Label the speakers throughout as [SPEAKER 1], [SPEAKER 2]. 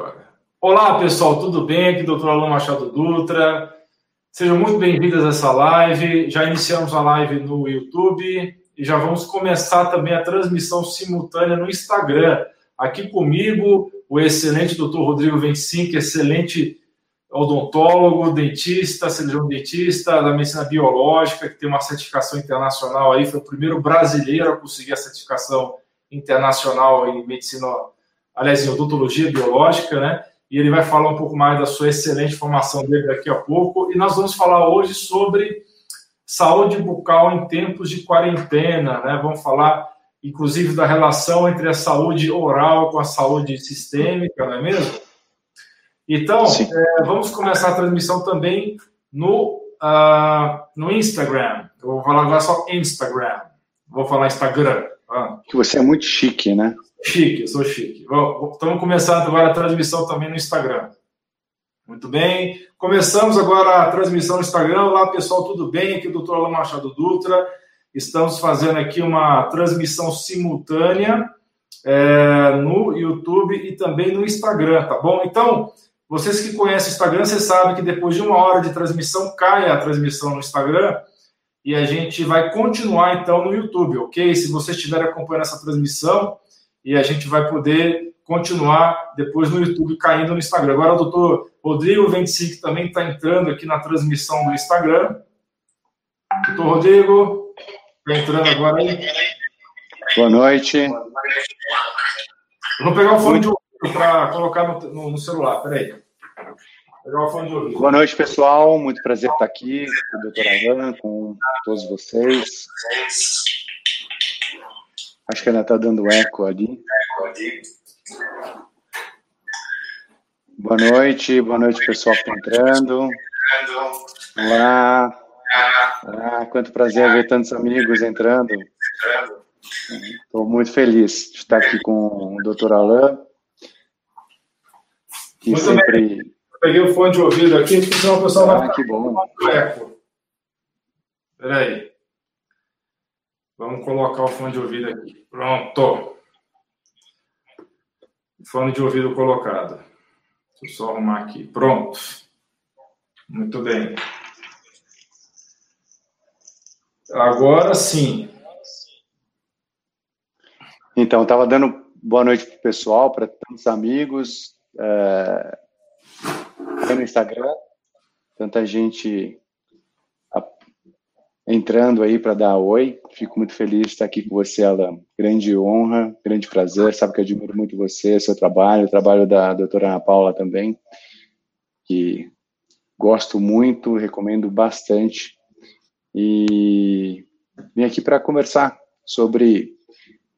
[SPEAKER 1] agora. Olá, pessoal, tudo bem? Aqui, doutor Alô Machado Dutra. Sejam muito bem-vindos a essa live. Já iniciamos a live no YouTube e já vamos começar também a transmissão simultânea no Instagram. Aqui comigo, o excelente doutor Rodrigo 25, excelente odontólogo, dentista, cirurgião dentista da medicina biológica, que tem uma certificação internacional aí, foi o primeiro brasileiro a conseguir a certificação internacional em medicina, aliás, em odontologia biológica, né? E ele vai falar um pouco mais da sua excelente formação dele daqui a pouco. E nós vamos falar hoje sobre saúde bucal em tempos de quarentena, né? Vamos falar, inclusive, da relação entre a saúde oral com a saúde sistêmica, não é mesmo? Então, é, vamos começar a transmissão também no, uh, no Instagram. Eu vou falar agora só Instagram. Vou falar Instagram.
[SPEAKER 2] Ah. Que você é muito chique, né?
[SPEAKER 1] Chique, eu sou chique. Estamos começando agora a transmissão também no Instagram. Muito bem. Começamos agora a transmissão no Instagram. Olá, pessoal, tudo bem? Aqui é o doutor Alain Machado Dutra. Estamos fazendo aqui uma transmissão simultânea é, no YouTube e também no Instagram, tá bom? Então, vocês que conhecem o Instagram, vocês sabem que depois de uma hora de transmissão, cai a transmissão no Instagram e a gente vai continuar então no YouTube, ok? Se você estiver acompanhando essa transmissão e a gente vai poder continuar depois no YouTube caindo no Instagram. Agora o doutor Rodrigo 25 também está entrando aqui na transmissão do Instagram. Doutor Rodrigo, está entrando agora aí.
[SPEAKER 2] Boa noite.
[SPEAKER 1] Eu vou pegar o fone de ouvido para colocar no, no, no celular, peraí.
[SPEAKER 2] Pegar o fone de ouvido. Boa noite, pessoal. Muito prazer estar aqui com o doutor Alan, com todos vocês. Acho que ainda está dando eco ali. Boa noite, boa noite, pessoal que está entrando. Olá. Ah, quanto prazer ver tantos amigos entrando. Estou muito feliz de estar aqui com o doutor Alain.
[SPEAKER 1] Que muito sempre... Bem. Peguei o fone de ouvido aqui, porque senão o pessoal
[SPEAKER 2] ah,
[SPEAKER 1] vai
[SPEAKER 2] que bom.
[SPEAKER 1] Espera aí. Vamos colocar o fone de ouvido aqui. Pronto. Fone de ouvido colocado. Deixa eu só arrumar aqui. Pronto. Muito bem. Agora sim.
[SPEAKER 2] Então, estava dando boa noite para o pessoal, para tantos amigos é, no Instagram, tanta gente entrando aí para dar oi. Fico muito feliz de estar aqui com você, Alan. Grande honra, grande prazer. Sabe que eu admiro muito você, seu trabalho, o trabalho da doutora Ana Paula também, que gosto muito, recomendo bastante. E vim aqui para conversar sobre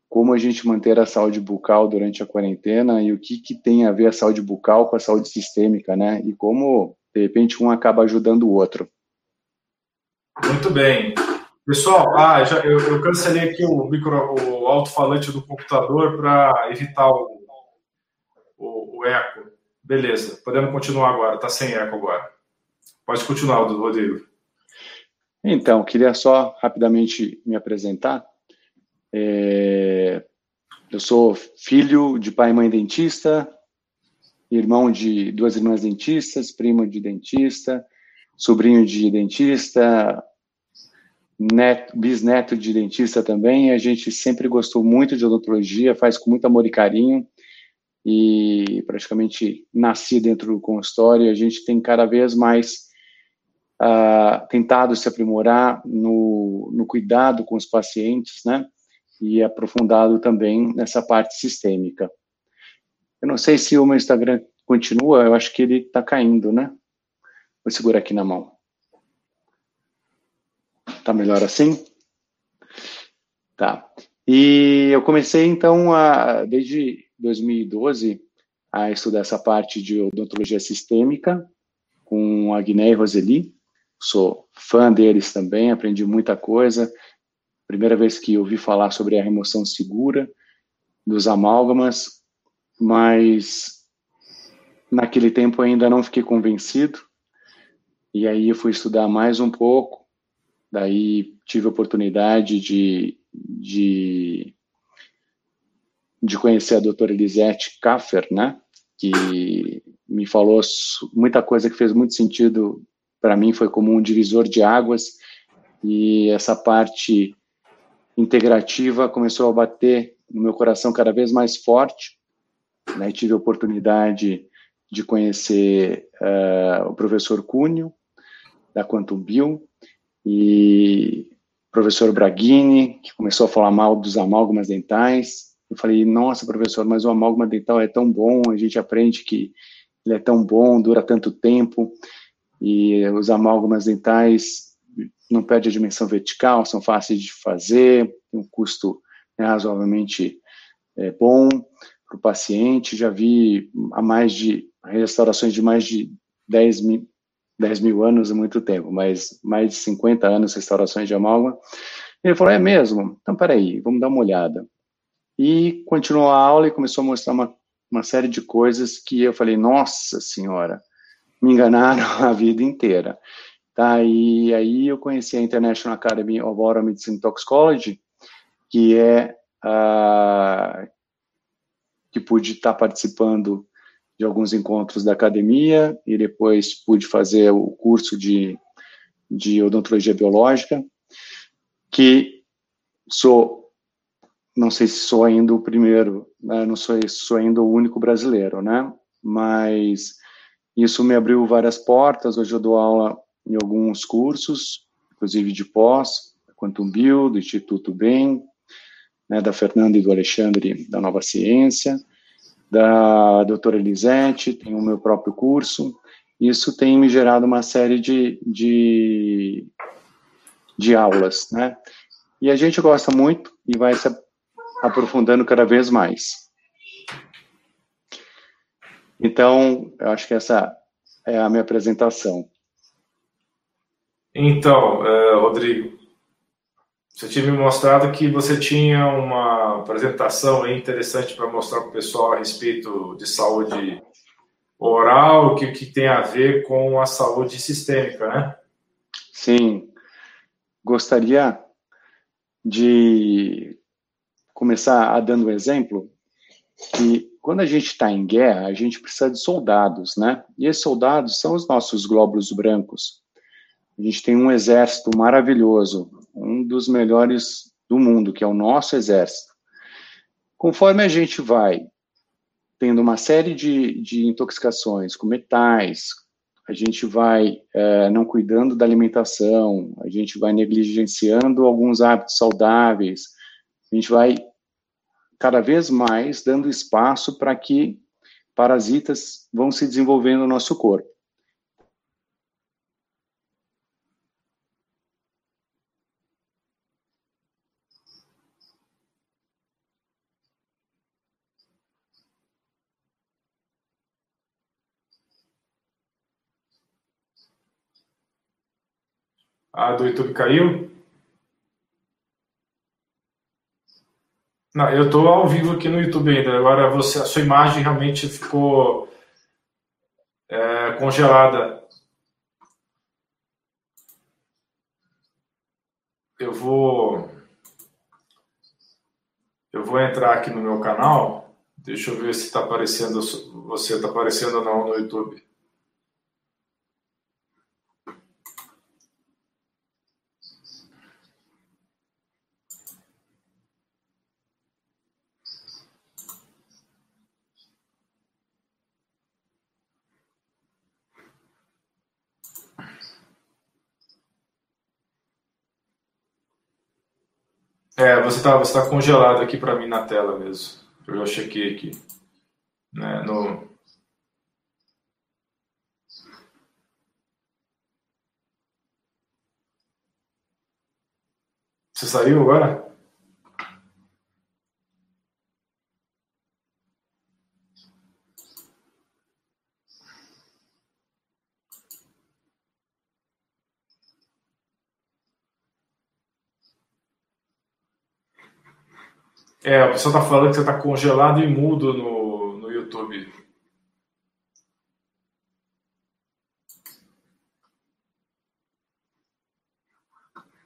[SPEAKER 2] como a gente manter a saúde bucal durante a quarentena e o que, que tem a ver a saúde bucal com a saúde sistêmica, né? E como, de repente, um acaba ajudando o outro.
[SPEAKER 1] Muito bem. Pessoal, ah, já, eu, eu, cancelei aqui o micro, o alto-falante do computador para evitar o, o, o, eco. Beleza, podemos continuar agora, está sem eco agora. Pode continuar, Rodrigo.
[SPEAKER 2] Então, queria só rapidamente me apresentar. É, eu sou filho de pai e mãe dentista, irmão de duas irmãs dentistas, primo de dentista, sobrinho de dentista, neto, bisneto de dentista também. A gente sempre gostou muito de odontologia, faz com muito amor e carinho e praticamente nasci dentro do consultório. A gente tem cada vez mais uh, tentado se aprimorar no, no cuidado com os pacientes, né? E aprofundado também nessa parte sistêmica. Eu não sei se o meu Instagram continua, eu acho que ele está caindo, né? Vou segurar aqui na mão. Tá melhor assim? Tá. E eu comecei, então, a, desde 2012, a estudar essa parte de odontologia sistêmica com a Guiné e Roseli. Sou fã deles também, aprendi muita coisa. Primeira vez que ouvi falar sobre a remoção segura dos amálgamas, mas naquele tempo ainda não fiquei convencido. E aí eu fui estudar mais um pouco, daí tive a oportunidade de, de, de conhecer a doutora Elisete Kaffer, né, que me falou muita coisa que fez muito sentido para mim, foi como um divisor de águas, e essa parte integrativa começou a bater no meu coração cada vez mais forte. Né? Tive a oportunidade de conhecer uh, o professor Cunho, da Quantum Bill, e o professor Braghini, que começou a falar mal dos amálgamas dentais. Eu falei, nossa, professor, mas o amálgama dental é tão bom, a gente aprende que ele é tão bom, dura tanto tempo, e os amálgamas dentais não perdem a dimensão vertical, são fáceis de fazer, tem um custo né, razoavelmente é, bom para o paciente. Já vi há mais de restaurações de mais de 10 mil, 10 mil anos é muito tempo, mas mais de 50 anos restaurações de amálgama. Ele falou, é mesmo? Então, peraí, vamos dar uma olhada. E continuou a aula e começou a mostrar uma, uma série de coisas que eu falei, nossa senhora, me enganaram a vida inteira. Tá, e aí eu conheci a International Academy of Oral Medicine Toxicology, que é a que pude estar participando de alguns encontros da academia e depois pude fazer o curso de, de odontologia biológica, que sou, não sei se sou ainda o primeiro, né, não sou, sou ainda o único brasileiro, né, mas isso me abriu várias portas, hoje eu dou aula em alguns cursos, inclusive de pós, Quantum Bio, do Instituto BEM, né, da Fernanda e do Alexandre da Nova Ciência, da doutora Elisete, tenho o meu próprio curso. Isso tem me gerado uma série de, de, de aulas, né? E a gente gosta muito e vai se aprofundando cada vez mais. Então, eu acho que essa é a minha apresentação.
[SPEAKER 1] Então, uh, Rodrigo, você tinha me mostrado que você tinha uma apresentação interessante para mostrar para o pessoal a respeito de saúde oral, que, que tem a ver com a saúde sistêmica, né?
[SPEAKER 2] Sim. Gostaria de começar a dando um exemplo que quando a gente está em guerra, a gente precisa de soldados, né? E esses soldados são os nossos glóbulos brancos. A gente tem um exército maravilhoso, um dos melhores do mundo, que é o nosso exército. Conforme a gente vai tendo uma série de, de intoxicações com metais, a gente vai é, não cuidando da alimentação, a gente vai negligenciando alguns hábitos saudáveis, a gente vai cada vez mais dando espaço para que parasitas vão se desenvolvendo no nosso corpo.
[SPEAKER 1] A do YouTube caiu? Não, eu estou ao vivo aqui no YouTube ainda. Agora você, a sua imagem realmente ficou é, congelada. Eu vou eu vou entrar aqui no meu canal. Deixa eu ver se está aparecendo você está aparecendo ou não no YouTube. É, você está você tá congelado aqui para mim na tela mesmo. Eu já chequei aqui. Né, no... Você saiu agora? É, a pessoa tá falando que você tá congelado e mudo no, no YouTube.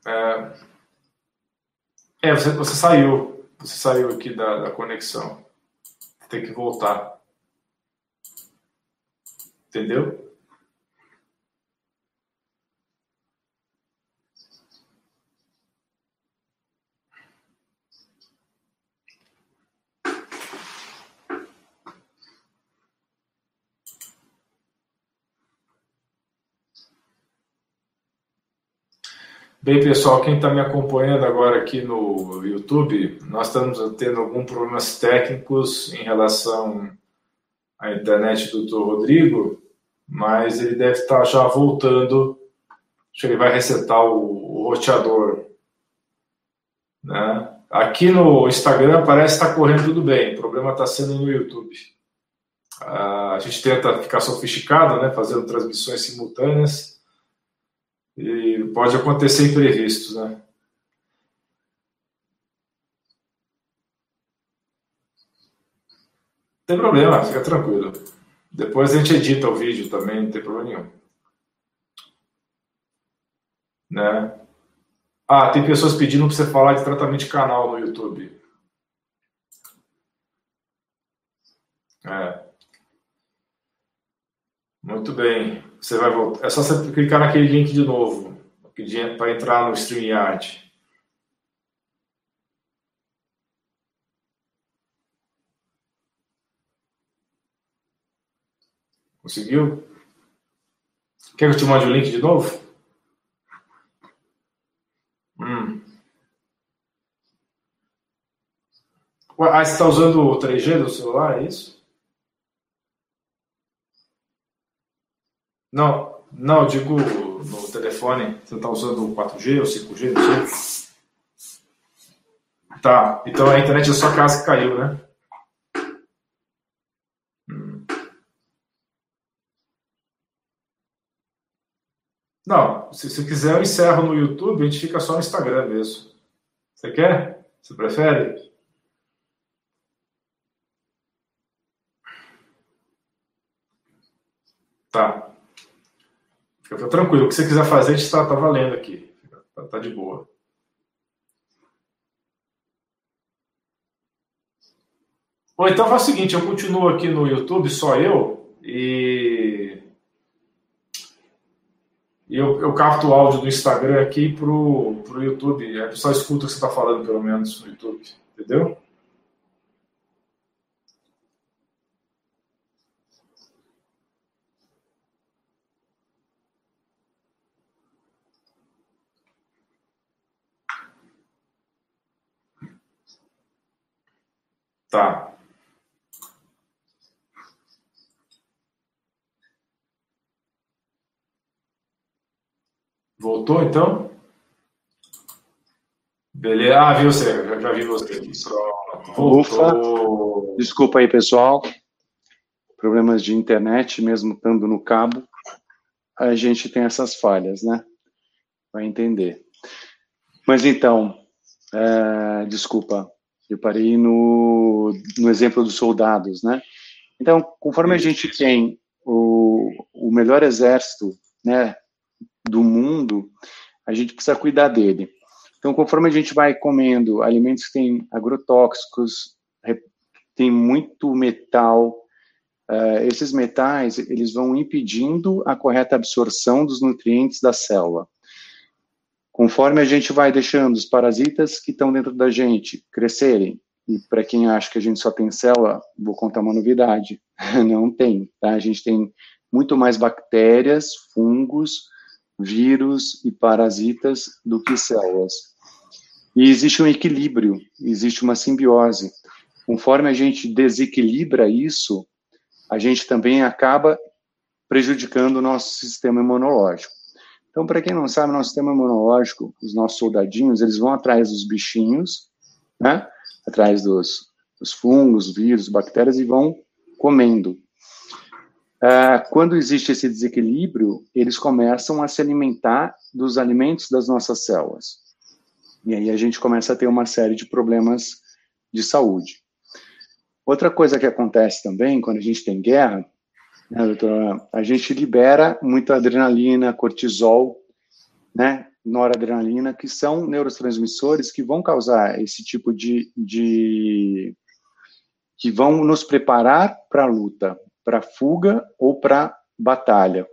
[SPEAKER 1] É, é você, você saiu. Você saiu aqui da, da conexão. Tem que voltar. Entendeu? Bem, pessoal, quem está me acompanhando agora aqui no YouTube, nós estamos tendo alguns problemas técnicos em relação à internet do Dr. Rodrigo, mas ele deve estar já voltando. Acho que ele vai resetar o, o roteador. Né? Aqui no Instagram parece estar correndo tudo bem, o problema está sendo no YouTube. A gente tenta ficar sofisticado, né, fazendo transmissões simultâneas e pode acontecer imprevistos, né? Tem problema, fica tranquilo. Depois a gente edita o vídeo também, não tem problema nenhum. Né? Ah, tem pessoas pedindo para você falar de tratamento de canal no YouTube. É. Muito bem. Você vai voltar. É só você clicar naquele link de novo para entrar no StreamYard. Conseguiu? Quer que eu te mande o link de novo? Hum. Ah, você está usando o 3G do celular, é isso? Não, não, digo no telefone, você está usando o 4G ou 5G, não sei. Tá, então a internet da sua casa caiu, né? Hum. Não, se você quiser eu encerro no YouTube, a gente fica só no Instagram mesmo. Você quer? Você prefere? Tá. Fica tranquilo. O que você quiser fazer, a está tá valendo aqui. Tá, tá de boa. Bom, então faz o seguinte, eu continuo aqui no YouTube, só eu, e eu, eu capto o áudio do Instagram aqui pro, pro YouTube. Aí o pessoal escuta o que você está falando, pelo menos, no YouTube. Entendeu? Tá. Voltou então? Beleza. Ah, viu você, já, já vi você.
[SPEAKER 2] Pronto. Ufa. Desculpa aí, pessoal. Problemas de internet, mesmo estando no cabo, a gente tem essas falhas, né? Vai entender. Mas então, é, desculpa, eu parei no, no exemplo dos soldados, né? Então, conforme a gente tem o, o melhor exército, né, do mundo, a gente precisa cuidar dele. Então, conforme a gente vai comendo alimentos que têm agrotóxicos, tem muito metal, uh, esses metais, eles vão impedindo a correta absorção dos nutrientes da célula. Conforme a gente vai deixando os parasitas que estão dentro da gente crescerem, e para quem acha que a gente só tem célula, vou contar uma novidade: não tem, tá? A gente tem muito mais bactérias, fungos, vírus e parasitas do que células. E existe um equilíbrio, existe uma simbiose. Conforme a gente desequilibra isso, a gente também acaba prejudicando o nosso sistema imunológico. Então, para quem não sabe, nosso sistema imunológico, os nossos soldadinhos, eles vão atrás dos bichinhos, né? Atrás dos, dos fungos, vírus, bactérias e vão comendo. Uh, quando existe esse desequilíbrio, eles começam a se alimentar dos alimentos das nossas células. E aí a gente começa a ter uma série de problemas de saúde. Outra coisa que acontece também quando a gente tem guerra né, doutora? A gente libera muita adrenalina, cortisol, né, noradrenalina, que são neurotransmissores que vão causar esse tipo de, de que vão nos preparar para a luta, para fuga ou para batalha.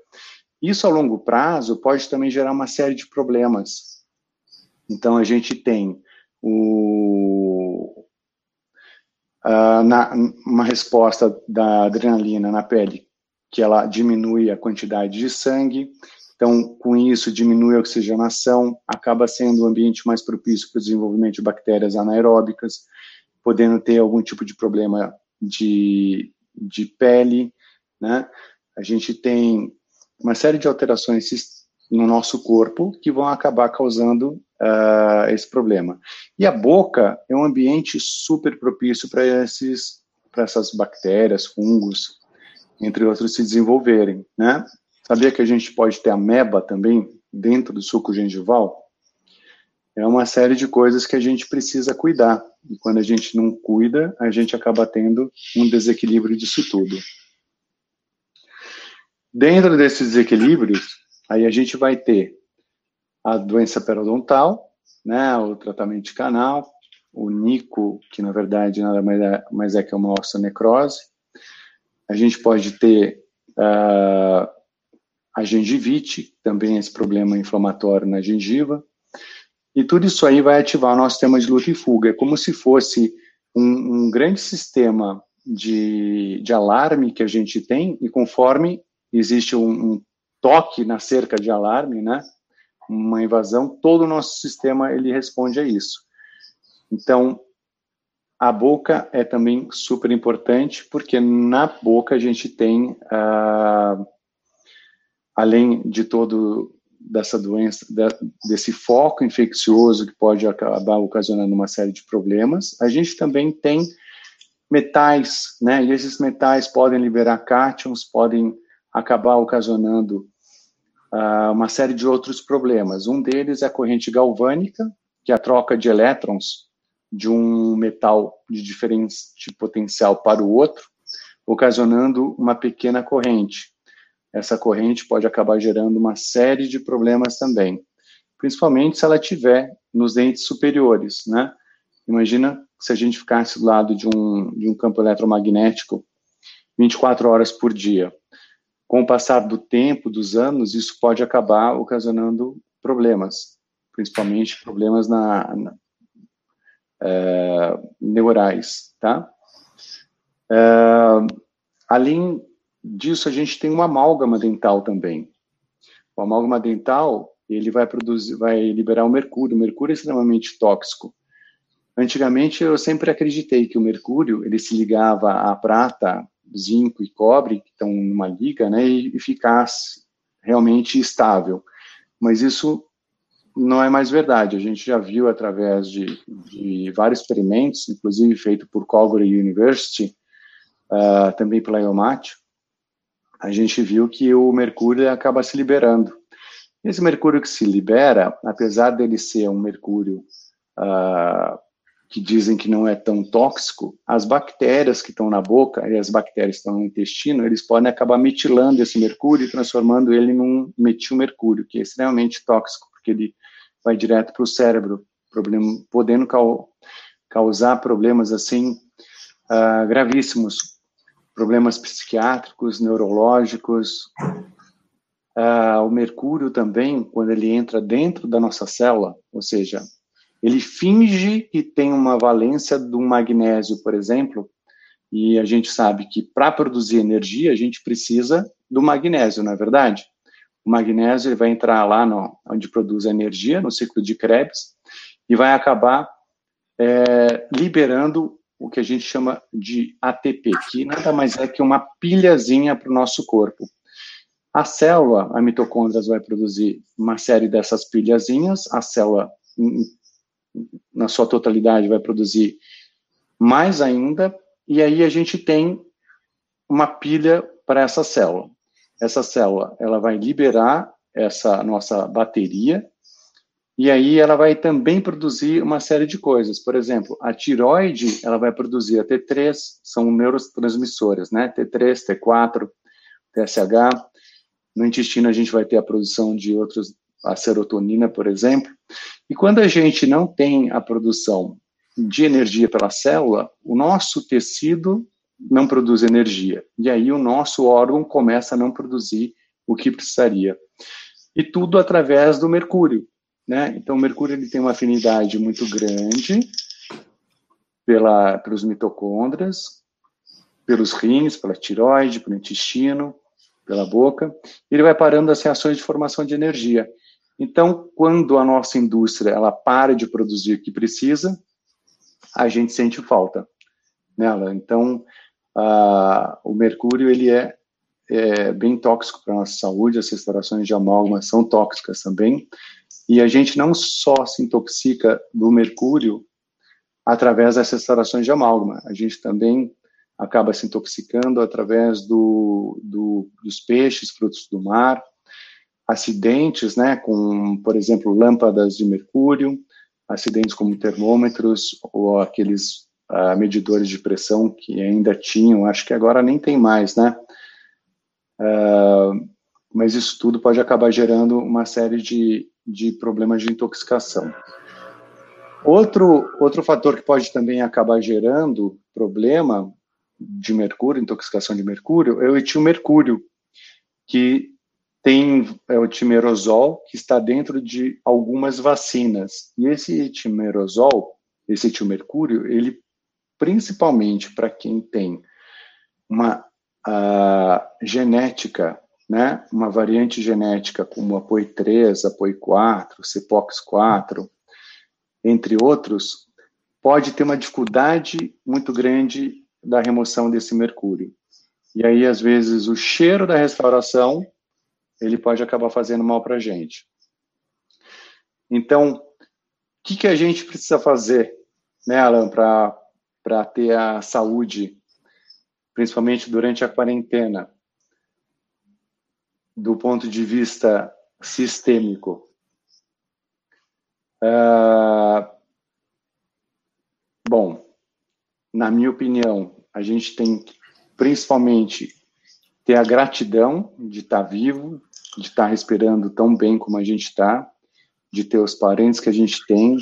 [SPEAKER 2] Isso a longo prazo pode também gerar uma série de problemas. Então a gente tem o, uh, na, uma resposta da adrenalina na pele, que ela diminui a quantidade de sangue, então, com isso, diminui a oxigenação, acaba sendo um ambiente mais propício para o desenvolvimento de bactérias anaeróbicas, podendo ter algum tipo de problema de, de pele, né? A gente tem uma série de alterações no nosso corpo que vão acabar causando uh, esse problema. E a boca é um ambiente super propício para esses para essas bactérias, fungos, entre outros, se desenvolverem, né? Sabia que a gente pode ter ameba também dentro do suco gengival? É uma série de coisas que a gente precisa cuidar. E quando a gente não cuida, a gente acaba tendo um desequilíbrio disso tudo. Dentro desses desequilíbrios, aí a gente vai ter a doença periodontal, né, o tratamento de canal, o NICO, que na verdade nada mais é, mais é que uma osteonecrose. A gente pode ter uh, a gengivite, também esse problema inflamatório na gengiva. E tudo isso aí vai ativar o nosso sistema de luta e fuga. É como se fosse um, um grande sistema de, de alarme que a gente tem, e conforme existe um, um toque na cerca de alarme, né, uma invasão, todo o nosso sistema ele responde a isso. Então, a boca é também super importante, porque na boca a gente tem, uh, além de todo dessa doença, desse foco infeccioso que pode acabar ocasionando uma série de problemas, a gente também tem metais, né? E esses metais podem liberar cátions, podem acabar ocasionando uh, uma série de outros problemas. Um deles é a corrente galvânica, que é a troca de elétrons de um metal de diferente potencial para o outro, ocasionando uma pequena corrente essa corrente pode acabar gerando uma série de problemas também, principalmente se ela tiver nos dentes superiores, né? Imagina se a gente ficasse do lado de um, de um campo eletromagnético 24 horas por dia. Com o passar do tempo, dos anos, isso pode acabar ocasionando problemas, principalmente problemas na, na é, neurais, tá? É, além disso, a gente tem uma amálgama dental também. O amálgama dental, ele vai produzir, vai liberar o mercúrio. O mercúrio é extremamente tóxico. Antigamente, eu sempre acreditei que o mercúrio, ele se ligava à prata, zinco e cobre, que estão numa liga, né, e ficasse realmente estável. Mas isso não é mais verdade. A gente já viu através de, de vários experimentos, inclusive feito por Calgary University, uh, também pela IOMAT, a gente viu que o mercúrio acaba se liberando. Esse mercúrio que se libera, apesar dele ser um mercúrio uh, que dizem que não é tão tóxico, as bactérias que estão na boca e as bactérias que estão no intestino, eles podem acabar metilando esse mercúrio e transformando ele num metilmercúrio, que é extremamente tóxico, porque ele vai direto para o cérebro, problema, podendo causar problemas assim uh, gravíssimos, problemas psiquiátricos, neurológicos. Uh, o mercúrio também, quando ele entra dentro da nossa célula, ou seja, ele finge que tem uma valência do magnésio, por exemplo, e a gente sabe que para produzir energia a gente precisa do magnésio, não é verdade? O magnésio ele vai entrar lá no, onde produz energia, no ciclo de Krebs, e vai acabar é, liberando o que a gente chama de ATP, que nada mais é que uma pilhazinha para o nosso corpo. A célula, a mitocôndria, vai produzir uma série dessas pilhazinhas, a célula, na sua totalidade, vai produzir mais ainda, e aí a gente tem uma pilha para essa célula. Essa célula, ela vai liberar essa nossa bateria, e aí ela vai também produzir uma série de coisas. Por exemplo, a tiroide, ela vai produzir a T3, são neurotransmissores, né? T3, T4, TSH. No intestino a gente vai ter a produção de outros, a serotonina, por exemplo. E quando a gente não tem a produção de energia pela célula, o nosso tecido não produz energia. E aí o nosso órgão começa a não produzir o que precisaria. E tudo através do mercúrio, né? Então o mercúrio ele tem uma afinidade muito grande pela, pelos mitocôndrias, pelos rins, pela tiroide, pelo intestino, pela boca. Ele vai parando as reações de formação de energia. Então, quando a nossa indústria ela para de produzir o que precisa, a gente sente falta nela. Então, o mercúrio ele é, é bem tóxico para nossa saúde, as restaurações de amálgama são tóxicas também, e a gente não só se intoxica do mercúrio através das restaurações de amálgama, a gente também acaba se intoxicando através do, do, dos peixes, frutos do mar, acidentes, né, com, por exemplo, lâmpadas de mercúrio, acidentes como termômetros ou aqueles medidores de pressão que ainda tinham, acho que agora nem tem mais, né? Uh, mas isso tudo pode acabar gerando uma série de, de problemas de intoxicação. Outro, outro fator que pode também acabar gerando problema de mercúrio, intoxicação de mercúrio, é o etilmercúrio, que tem é o timerosol, que está dentro de algumas vacinas. E esse timerosol, esse etilmercúrio, ele principalmente para quem tem uma genética, né, uma variante genética como a POI3, a POI4, CPOX4, entre outros, pode ter uma dificuldade muito grande da remoção desse mercúrio. E aí, às vezes, o cheiro da restauração, ele pode acabar fazendo mal para a gente. Então, o que, que a gente precisa fazer, né, Alan, para para ter a saúde, principalmente durante a quarentena, do ponto de vista sistêmico. Uh, bom, na minha opinião, a gente tem que, principalmente, ter a gratidão de estar vivo, de estar respirando tão bem como a gente está, de ter os parentes que a gente tem,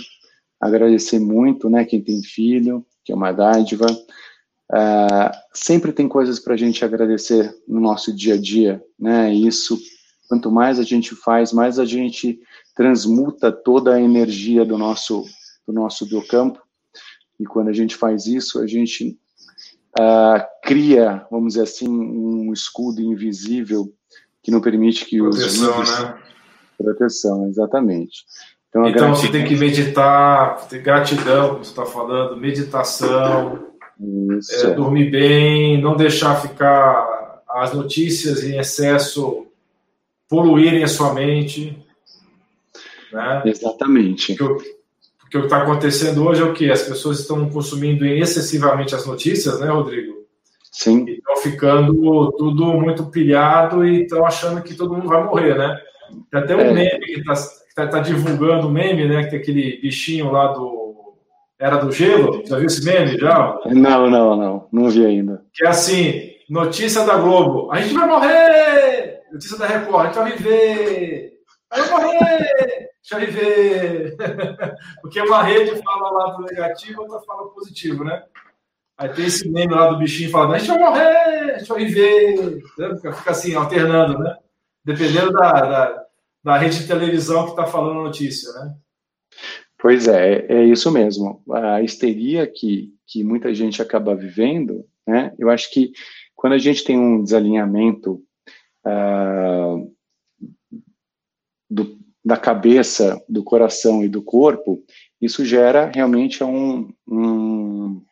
[SPEAKER 2] agradecer muito, né, quem tem filho, que é uma dádiva. Uh, sempre tem coisas para a gente agradecer no nosso dia a dia, né? Isso, quanto mais a gente faz, mais a gente transmuta toda a energia do nosso do nosso biocampo. E quando a gente faz isso, a gente uh, cria, vamos dizer assim, um escudo invisível que não permite que
[SPEAKER 1] proteção, os vírus... né?
[SPEAKER 2] proteção, exatamente.
[SPEAKER 1] Então, então você tem que meditar, ter gratidão, como você está falando, meditação, é, dormir bem, não deixar ficar as notícias em excesso poluírem a sua mente. Né?
[SPEAKER 2] Exatamente.
[SPEAKER 1] Porque, porque o que está acontecendo hoje é o que? As pessoas estão consumindo excessivamente as notícias, né, Rodrigo?
[SPEAKER 2] Sim.
[SPEAKER 1] Estão ficando tudo muito pilhado e estão achando que todo mundo vai morrer, né? Tem até um é. meme que está está tá divulgando o meme, né? Que tem aquele bichinho lá do. Era do gelo? Já viu esse meme já?
[SPEAKER 2] Não, não, não. Não vi ainda.
[SPEAKER 1] Que é assim: notícia da Globo. A gente vai morrer! Notícia da Record, a gente vai viver! Vai morrer! Deixa eu viver! Porque uma rede fala o lado negativo, outra fala positivo, né? Aí tem esse meme lá do bichinho falando: a gente vai morrer! A gente vai viver! Fica assim, alternando, né? Dependendo da, da da rede de televisão que está falando a notícia, né?
[SPEAKER 2] Pois é, é isso mesmo. A histeria que, que muita gente acaba vivendo, né? Eu acho que quando a gente tem um desalinhamento uh, do, da cabeça, do coração e do corpo, isso gera realmente um, um,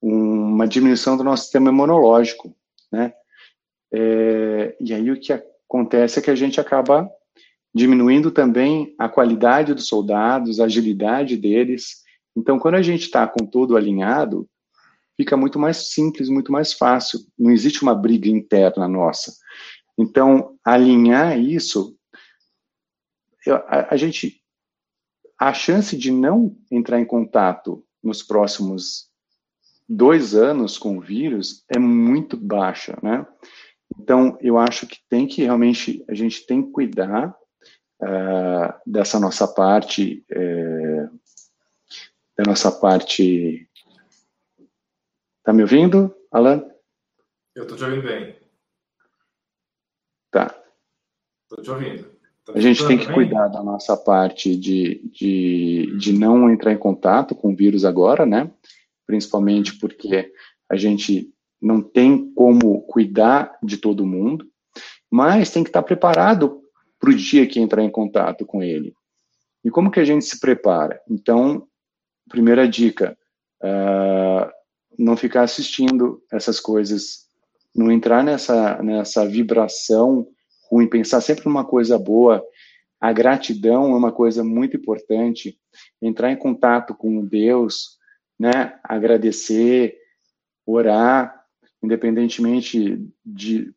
[SPEAKER 2] uma diminuição do nosso sistema imunológico, né? É, e aí o que acontece é que a gente acaba diminuindo também a qualidade dos soldados, a agilidade deles. Então, quando a gente está com tudo alinhado, fica muito mais simples, muito mais fácil. Não existe uma briga interna nossa. Então, alinhar isso, a, a gente, a chance de não entrar em contato nos próximos dois anos com o vírus é muito baixa, né? Então, eu acho que tem que realmente, a gente tem que cuidar uh, dessa nossa parte, uh, da nossa parte. Tá me ouvindo, Alan?
[SPEAKER 1] Eu estou te ouvindo bem.
[SPEAKER 2] Tá.
[SPEAKER 1] Estou te ouvindo.
[SPEAKER 2] Tá a gente tem que bem? cuidar da nossa parte de, de, de não entrar em contato com o vírus agora, né? Principalmente porque a gente não tem como cuidar de todo mundo, mas tem que estar preparado para o dia que entrar em contato com ele. E como que a gente se prepara? Então, primeira dica, uh, não ficar assistindo essas coisas, não entrar nessa, nessa vibração ruim, pensar sempre numa coisa boa. A gratidão é uma coisa muito importante. Entrar em contato com Deus, né? Agradecer, orar, independentemente de,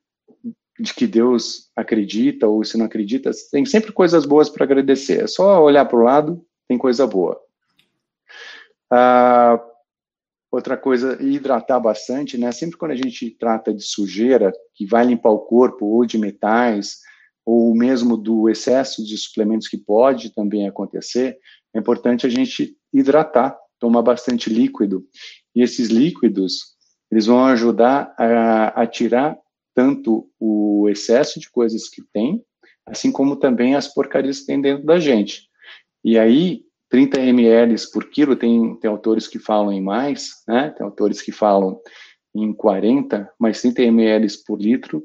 [SPEAKER 2] de que Deus acredita ou se não acredita, tem sempre coisas boas para agradecer. É só olhar para o lado, tem coisa boa. Ah, outra coisa, hidratar bastante, né? Sempre quando a gente trata de sujeira, que vai limpar o corpo, ou de metais, ou mesmo do excesso de suplementos que pode também acontecer, é importante a gente hidratar, tomar bastante líquido. E esses líquidos, eles vão ajudar a, a tirar tanto o excesso de coisas que tem, assim como também as porcarias que tem dentro da gente. E aí, 30 ml por quilo, tem, tem autores que falam em mais, né? Tem autores que falam em 40, mas 30 ml por litro,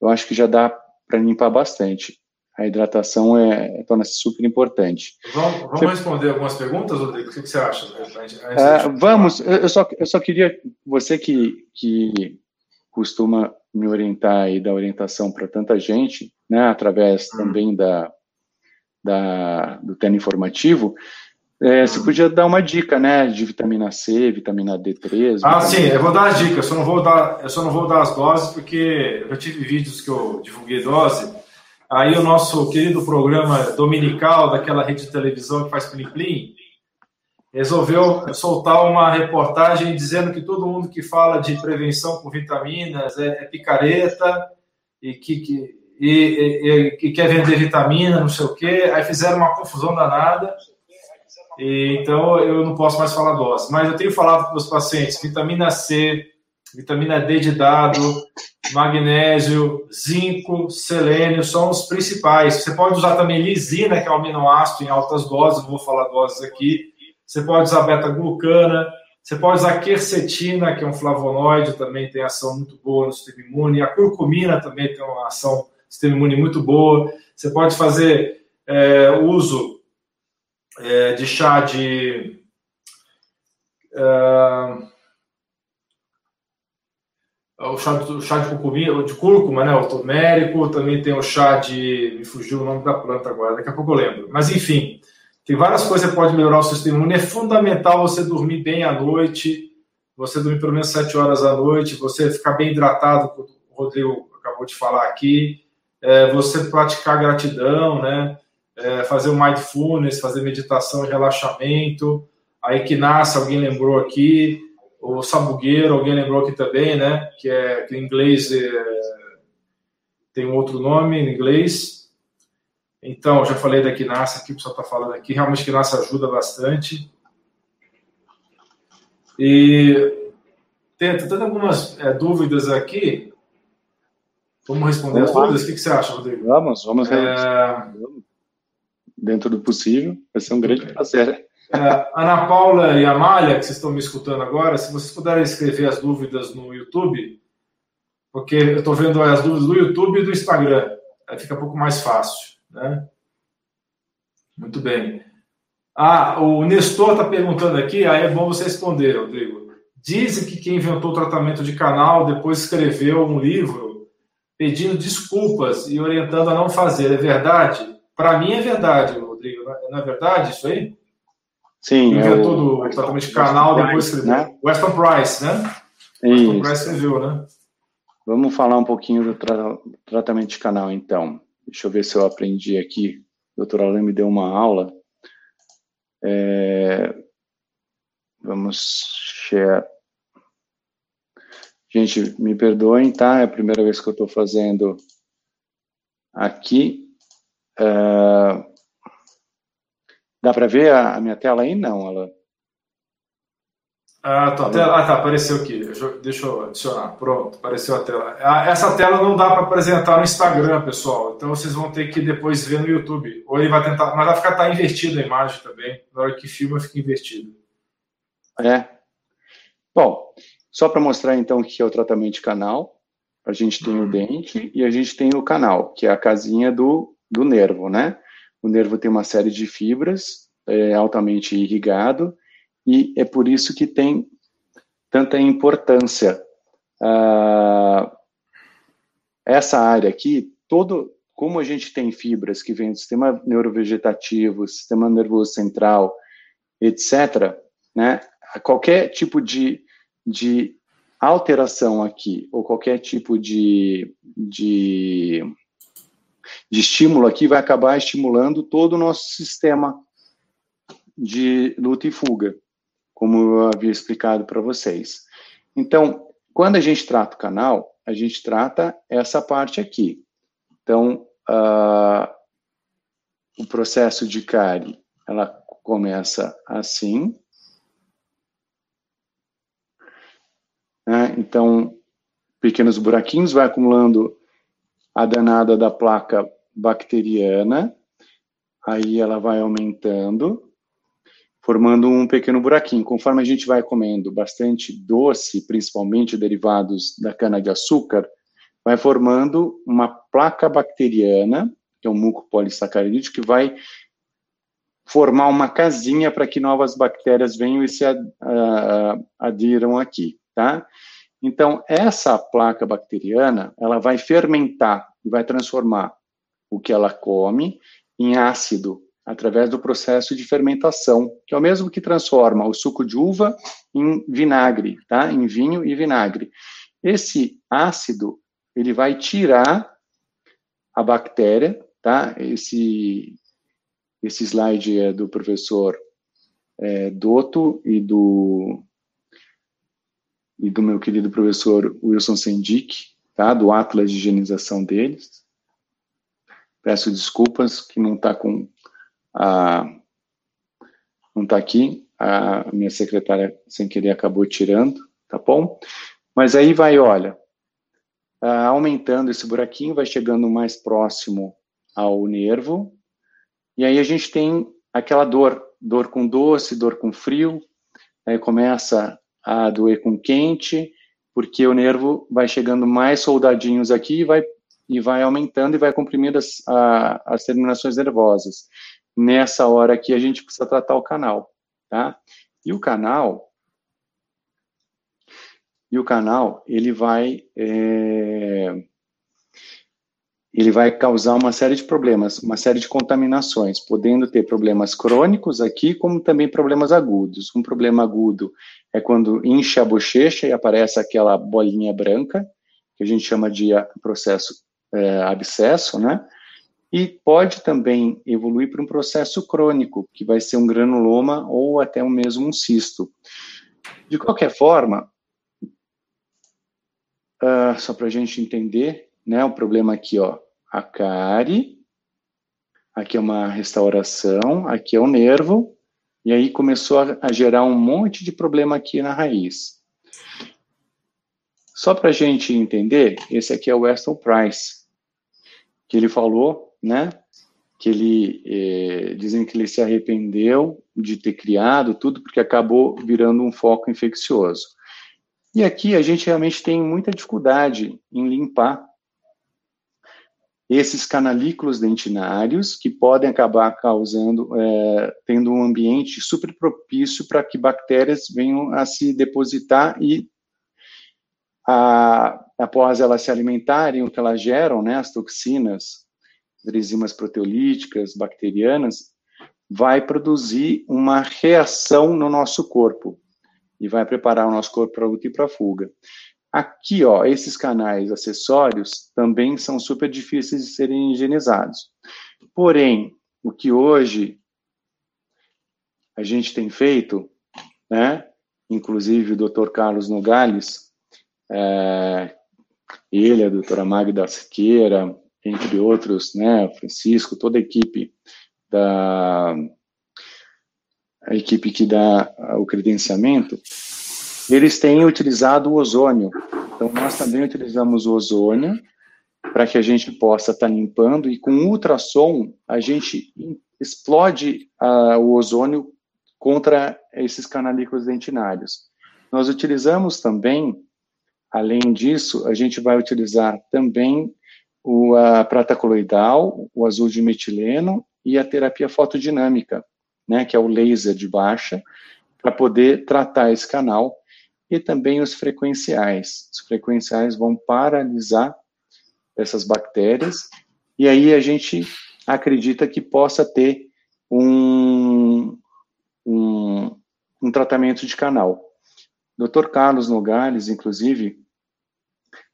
[SPEAKER 2] eu acho que já dá para limpar bastante. A hidratação é, torna-se super importante.
[SPEAKER 1] Vamos, vamos você... responder algumas perguntas, Rodrigo? O que você acha?
[SPEAKER 2] É, vamos, eu só, eu só queria, você que, que costuma me orientar e dar orientação para tanta gente, né, através hum. também da, da, do tema informativo, é, você hum. podia dar uma dica, né, de vitamina C, vitamina D3.
[SPEAKER 1] Ah, sim, eu vou dar as dicas, eu só não vou dar, eu só não vou dar as doses, porque eu tive vídeos que eu divulguei dose, aí o nosso querido programa dominical daquela rede de televisão que faz Plim Plim, resolveu soltar uma reportagem dizendo que todo mundo que fala de prevenção com vitaminas é, é picareta e que, que e, e, e, quer vender vitamina, não sei o quê. Aí fizeram uma confusão danada. E, então eu não posso mais falar dose. Mas eu tenho falado com os pacientes: vitamina C, vitamina D de dado, magnésio, zinco, selênio são os principais. Você pode usar também lisina, que é um aminoácido em altas doses, não vou falar doses aqui você pode usar beta-glucana, você pode usar quercetina, que é um flavonoide, também tem ação muito boa no sistema imune. A curcumina também tem uma ação no sistema imune muito boa. Você pode fazer é, uso é, de chá de. É, o chá, o chá de curcumina, de cúrcuma, né? O turmérico, também tem o chá de. Me fugiu o nome da planta agora, daqui a pouco eu lembro. Mas enfim, tem várias coisas que pode melhorar o sistema imune. É fundamental você dormir bem à noite, você dormir pelo menos 7 horas à noite, você ficar bem hidratado, como o Rodrigo acabou de falar aqui, é, você praticar gratidão, né? É, fazer o mindfulness, fazer meditação relaxamento. A equinácia, alguém lembrou aqui. O sabugueiro, alguém lembrou aqui também, né? Que é que em inglês é, tem um outro nome em inglês. Então, já falei da Quinassa aqui, o pessoal está falando aqui, realmente Quinassa ajuda bastante. E tem, tem algumas é, dúvidas aqui. Vamos responder vamos as dúvidas? O que, que, você acha, Rodrigo?
[SPEAKER 2] Vamos, vamos. É... Dentro do possível, vai ser um grande prazer.
[SPEAKER 1] É, Ana Paula e Amália, que vocês estão me escutando agora, se vocês puderem escrever as dúvidas no YouTube, porque eu estou vendo as dúvidas do YouTube e do Instagram, aí fica um pouco mais fácil. Né? Muito bem. Ah, o Nestor está perguntando aqui, aí é bom você responder, Rodrigo. Dizem que quem inventou o tratamento de canal depois escreveu um livro pedindo desculpas e orientando a não fazer. É verdade? Para mim é verdade, Rodrigo. Não é verdade isso aí?
[SPEAKER 2] Sim.
[SPEAKER 1] Inventou é o, do tratamento canal, depois escreveu. Né? Weston Price, né? Weston Price escreveu, né?
[SPEAKER 2] Vamos falar um pouquinho do tra tratamento de canal, então. Deixa eu ver se eu aprendi aqui. O doutor Alain me deu uma aula. É, vamos share. Gente, me perdoem, tá? É a primeira vez que eu estou fazendo aqui. É, dá para ver a, a, minha tela aí? Não, ela.
[SPEAKER 1] Ah, tá, tela, ah, tá, apareceu aqui. Deixa eu adicionar. Pronto, apareceu a tela. Ah, essa tela não dá para apresentar no Instagram, pessoal. Então vocês vão ter que depois ver no YouTube. Ou ele vai tentar. Mas vai ficar tá invertida a imagem também. Na hora que filma, fica invertido.
[SPEAKER 2] É. Bom, só para mostrar então o que é o tratamento de canal. A gente tem o uhum. dente e a gente tem o canal, que é a casinha do, do nervo, né? O nervo tem uma série de fibras, é altamente irrigado e é por isso que tem tanta importância. Ah, essa área aqui, todo, como a gente tem fibras que vêm do sistema neurovegetativo, sistema nervoso central, etc., né, qualquer tipo de, de alteração aqui, ou qualquer tipo de, de, de estímulo aqui, vai acabar estimulando todo o nosso sistema de luta e fuga como eu havia explicado para vocês. Então, quando a gente trata o canal, a gente trata essa parte aqui. Então, uh, o processo de cárie, ela começa assim. Né? Então, pequenos buraquinhos, vai acumulando a danada da placa bacteriana, aí ela vai aumentando, formando um pequeno buraquinho. Conforme a gente vai comendo bastante doce, principalmente derivados da cana-de-açúcar, vai formando uma placa bacteriana, que é um muco polissacarídeo, que vai formar uma casinha para que novas bactérias venham e se adiram aqui, tá? Então, essa placa bacteriana, ela vai fermentar e vai transformar o que ela come em ácido através do processo de fermentação, que é o mesmo que transforma o suco de uva em vinagre, tá? Em vinho e vinagre. Esse ácido, ele vai tirar a bactéria, tá? Esse esse slide é do professor é, Dotto e do e do meu querido professor Wilson Sendic, tá? Do Atlas de higienização deles. Peço desculpas que não está com a, não está aqui, a minha secretária, sem querer, acabou tirando, tá bom? Mas aí vai, olha, aumentando esse buraquinho, vai chegando mais próximo ao nervo, e aí a gente tem aquela dor, dor com doce, dor com frio, aí começa a doer com quente, porque o nervo vai chegando mais soldadinhos aqui e vai, e vai aumentando e vai comprimindo as, a, as terminações nervosas nessa hora aqui a gente precisa tratar o canal, tá? E o canal, e o canal, ele vai, é, ele vai causar uma série de problemas, uma série de contaminações, podendo ter problemas crônicos aqui, como também problemas agudos. Um problema agudo é quando incha a bochecha e aparece aquela bolinha branca, que a gente chama de processo é, abscesso, né? e pode também evoluir para um processo crônico, que vai ser um granuloma ou até mesmo um cisto. De qualquer forma, uh, só para a gente entender, né, o problema aqui, ó, a cárie, aqui é uma restauração, aqui é o nervo, e aí começou a, a gerar um monte de problema aqui na raiz. Só para a gente entender, esse aqui é o Weston Price, que ele falou né? Que ele é, dizem que ele se arrependeu de ter criado tudo porque acabou virando um foco infeccioso. E aqui a gente realmente tem muita dificuldade em limpar esses canalículos dentinários que podem acabar causando, é, tendo um ambiente super propício para que bactérias venham a se depositar e a, após elas se alimentarem, o que elas geram, né, as toxinas, enzimas proteolíticas, bacterianas, vai produzir uma reação no nosso corpo e vai preparar o nosso corpo para luta e para fuga. Aqui, ó, esses canais acessórios também são super difíceis de serem higienizados. Porém, o que hoje a gente tem feito, né, inclusive o Dr. Carlos Nogales, é, ele, a doutora Magda Siqueira, entre outros, né, Francisco, toda a equipe da a equipe que dá o credenciamento, eles têm utilizado o ozônio. Então, nós também utilizamos o ozônio para que a gente possa estar tá limpando e com ultrassom a gente explode uh, o ozônio contra esses canalículas dentinários. Nós utilizamos também, além disso, a gente vai utilizar também o, a prata coloidal, o azul de metileno e a terapia fotodinâmica, né, que é o laser de baixa, para poder tratar esse canal e também os frequenciais. Os frequenciais vão paralisar essas bactérias e aí a gente acredita que possa ter um, um, um tratamento de canal. Dr. Carlos Nogales, inclusive,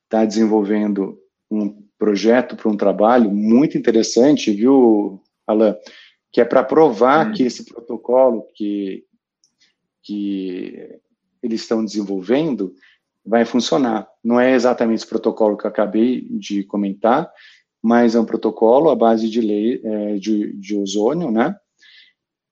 [SPEAKER 2] está desenvolvendo um projeto para um trabalho muito interessante, viu, Alain? Que é para provar hum. que esse protocolo que, que eles estão desenvolvendo vai funcionar. Não é exatamente esse protocolo que eu acabei de comentar, mas é um protocolo à base de, lei, é, de, de ozônio, né?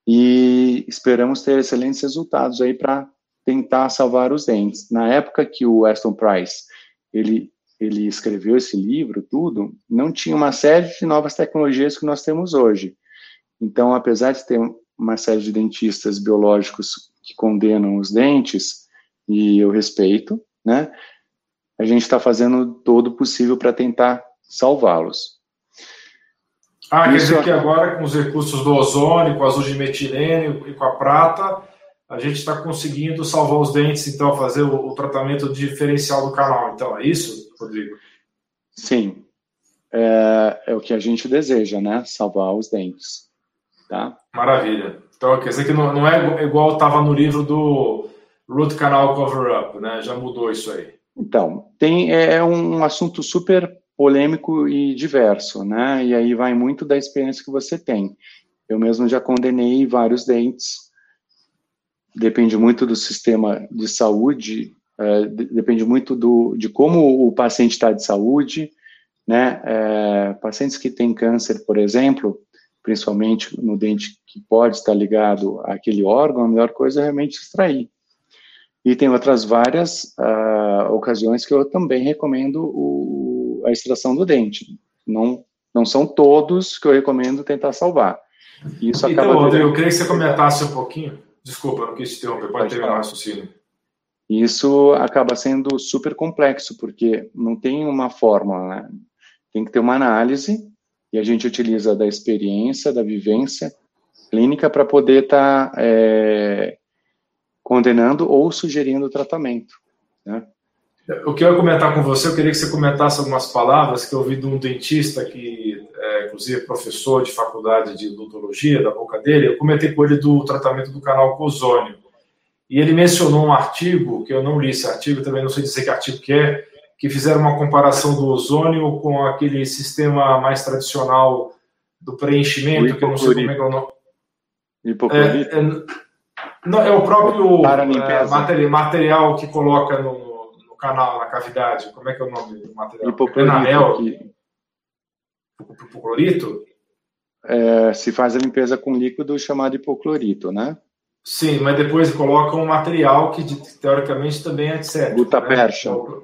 [SPEAKER 2] E esperamos ter excelentes resultados aí para tentar salvar os dentes. Na época que o Aston Price ele ele escreveu esse livro, tudo, não tinha uma série de novas tecnologias que nós temos hoje. Então, apesar de ter uma série de dentistas biológicos que condenam os dentes, e eu respeito, né? A gente está fazendo todo o possível para tentar salvá-los.
[SPEAKER 1] Ah, quer dizer que agora, com os recursos do ozônio, com o azul de metilene e com a prata, a gente está conseguindo salvar os dentes, então, fazer o, o, tratamento diferencial do canal. Então, é isso, Rodrigo?
[SPEAKER 2] Sim. É, é o que a gente deseja, né? Salvar os dentes. Tá?
[SPEAKER 1] Maravilha. Então, quer dizer que não, não é igual estava no livro do Root Canal Cover Up, né? Já mudou isso aí.
[SPEAKER 2] Então, tem, é, é um assunto super polêmico e diverso, né? E aí vai muito da experiência que você tem. Eu mesmo já condenei vários dentes. Depende muito do sistema de saúde, é, depende muito do, de como o paciente está de saúde, né? É, pacientes que têm câncer, por exemplo, principalmente no dente que pode estar ligado àquele órgão, a melhor coisa é realmente extrair. E tem outras várias uh, ocasiões que eu também recomendo o, a extração do dente. Não, não são todos que eu recomendo tentar salvar.
[SPEAKER 1] Isso então, acaba Rodrigo, eu queria que você comentasse um pouquinho. Desculpa, não quis te interromper, pode, pode terminar o raciocínio.
[SPEAKER 2] Isso acaba sendo super complexo, porque não tem uma fórmula, né? Tem que ter uma análise e a gente utiliza da experiência, da vivência clínica para poder estar tá, é, condenando ou sugerindo tratamento. Né?
[SPEAKER 1] O que eu ia comentar com você, eu queria que você comentasse algumas palavras que eu ouvi de um dentista que, é, inclusive, é professor de faculdade de odontologia, da boca dele. Eu comentei com ele do tratamento do canal ozônio. E ele mencionou um artigo, que eu não li esse artigo, também não sei dizer que artigo que é, que fizeram uma comparação do ozônio com aquele sistema mais tradicional do preenchimento, que eu não sei como é que é o nome.
[SPEAKER 2] Hipoclorito? É, é,
[SPEAKER 1] não, é o próprio é, material, material que coloca no, no, canal, na cavidade. Como é que é o nome do material?
[SPEAKER 2] Hipoclorito.
[SPEAKER 1] Que... Hipoclorito?
[SPEAKER 2] É, se faz a limpeza com líquido chamado hipoclorito, né?
[SPEAKER 1] Sim, mas depois coloca um material que teoricamente também é de
[SPEAKER 2] Gutapercha.
[SPEAKER 1] Né?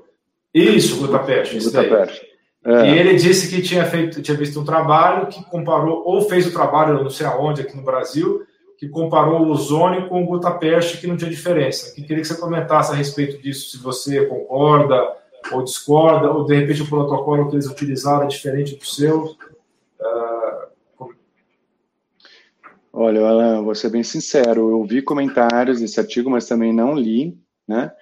[SPEAKER 1] Isso, Gutapercha. Isso
[SPEAKER 2] Gutapercha.
[SPEAKER 1] É. E ele disse que tinha feito, tinha visto um trabalho que comparou, ou fez o trabalho, não sei aonde, aqui no Brasil, que comparou o ozônio com o gutapercha, que não tinha diferença. Que queria que você comentasse a respeito disso, se você concorda ou discorda, ou de repente o protocolo que eles utilizaram é diferente do seu. Uh...
[SPEAKER 2] Olha, Alan, vou ser bem sincero, eu vi comentários desse artigo, mas também não li, né?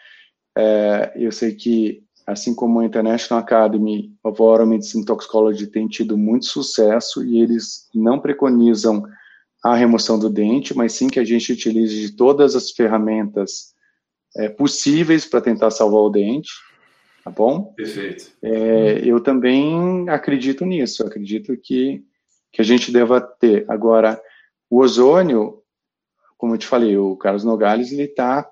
[SPEAKER 2] É, eu sei que assim como a International Academy of Oral Medicine Toxicology tem tido muito sucesso e eles não preconizam a remoção do dente, mas sim que a gente utilize de todas as ferramentas é, possíveis para tentar salvar o dente, tá bom?
[SPEAKER 1] Perfeito.
[SPEAKER 2] É, eu também acredito nisso, acredito que, que a gente deva ter. Agora, o ozônio, como eu te falei, o Carlos Nogales, ele está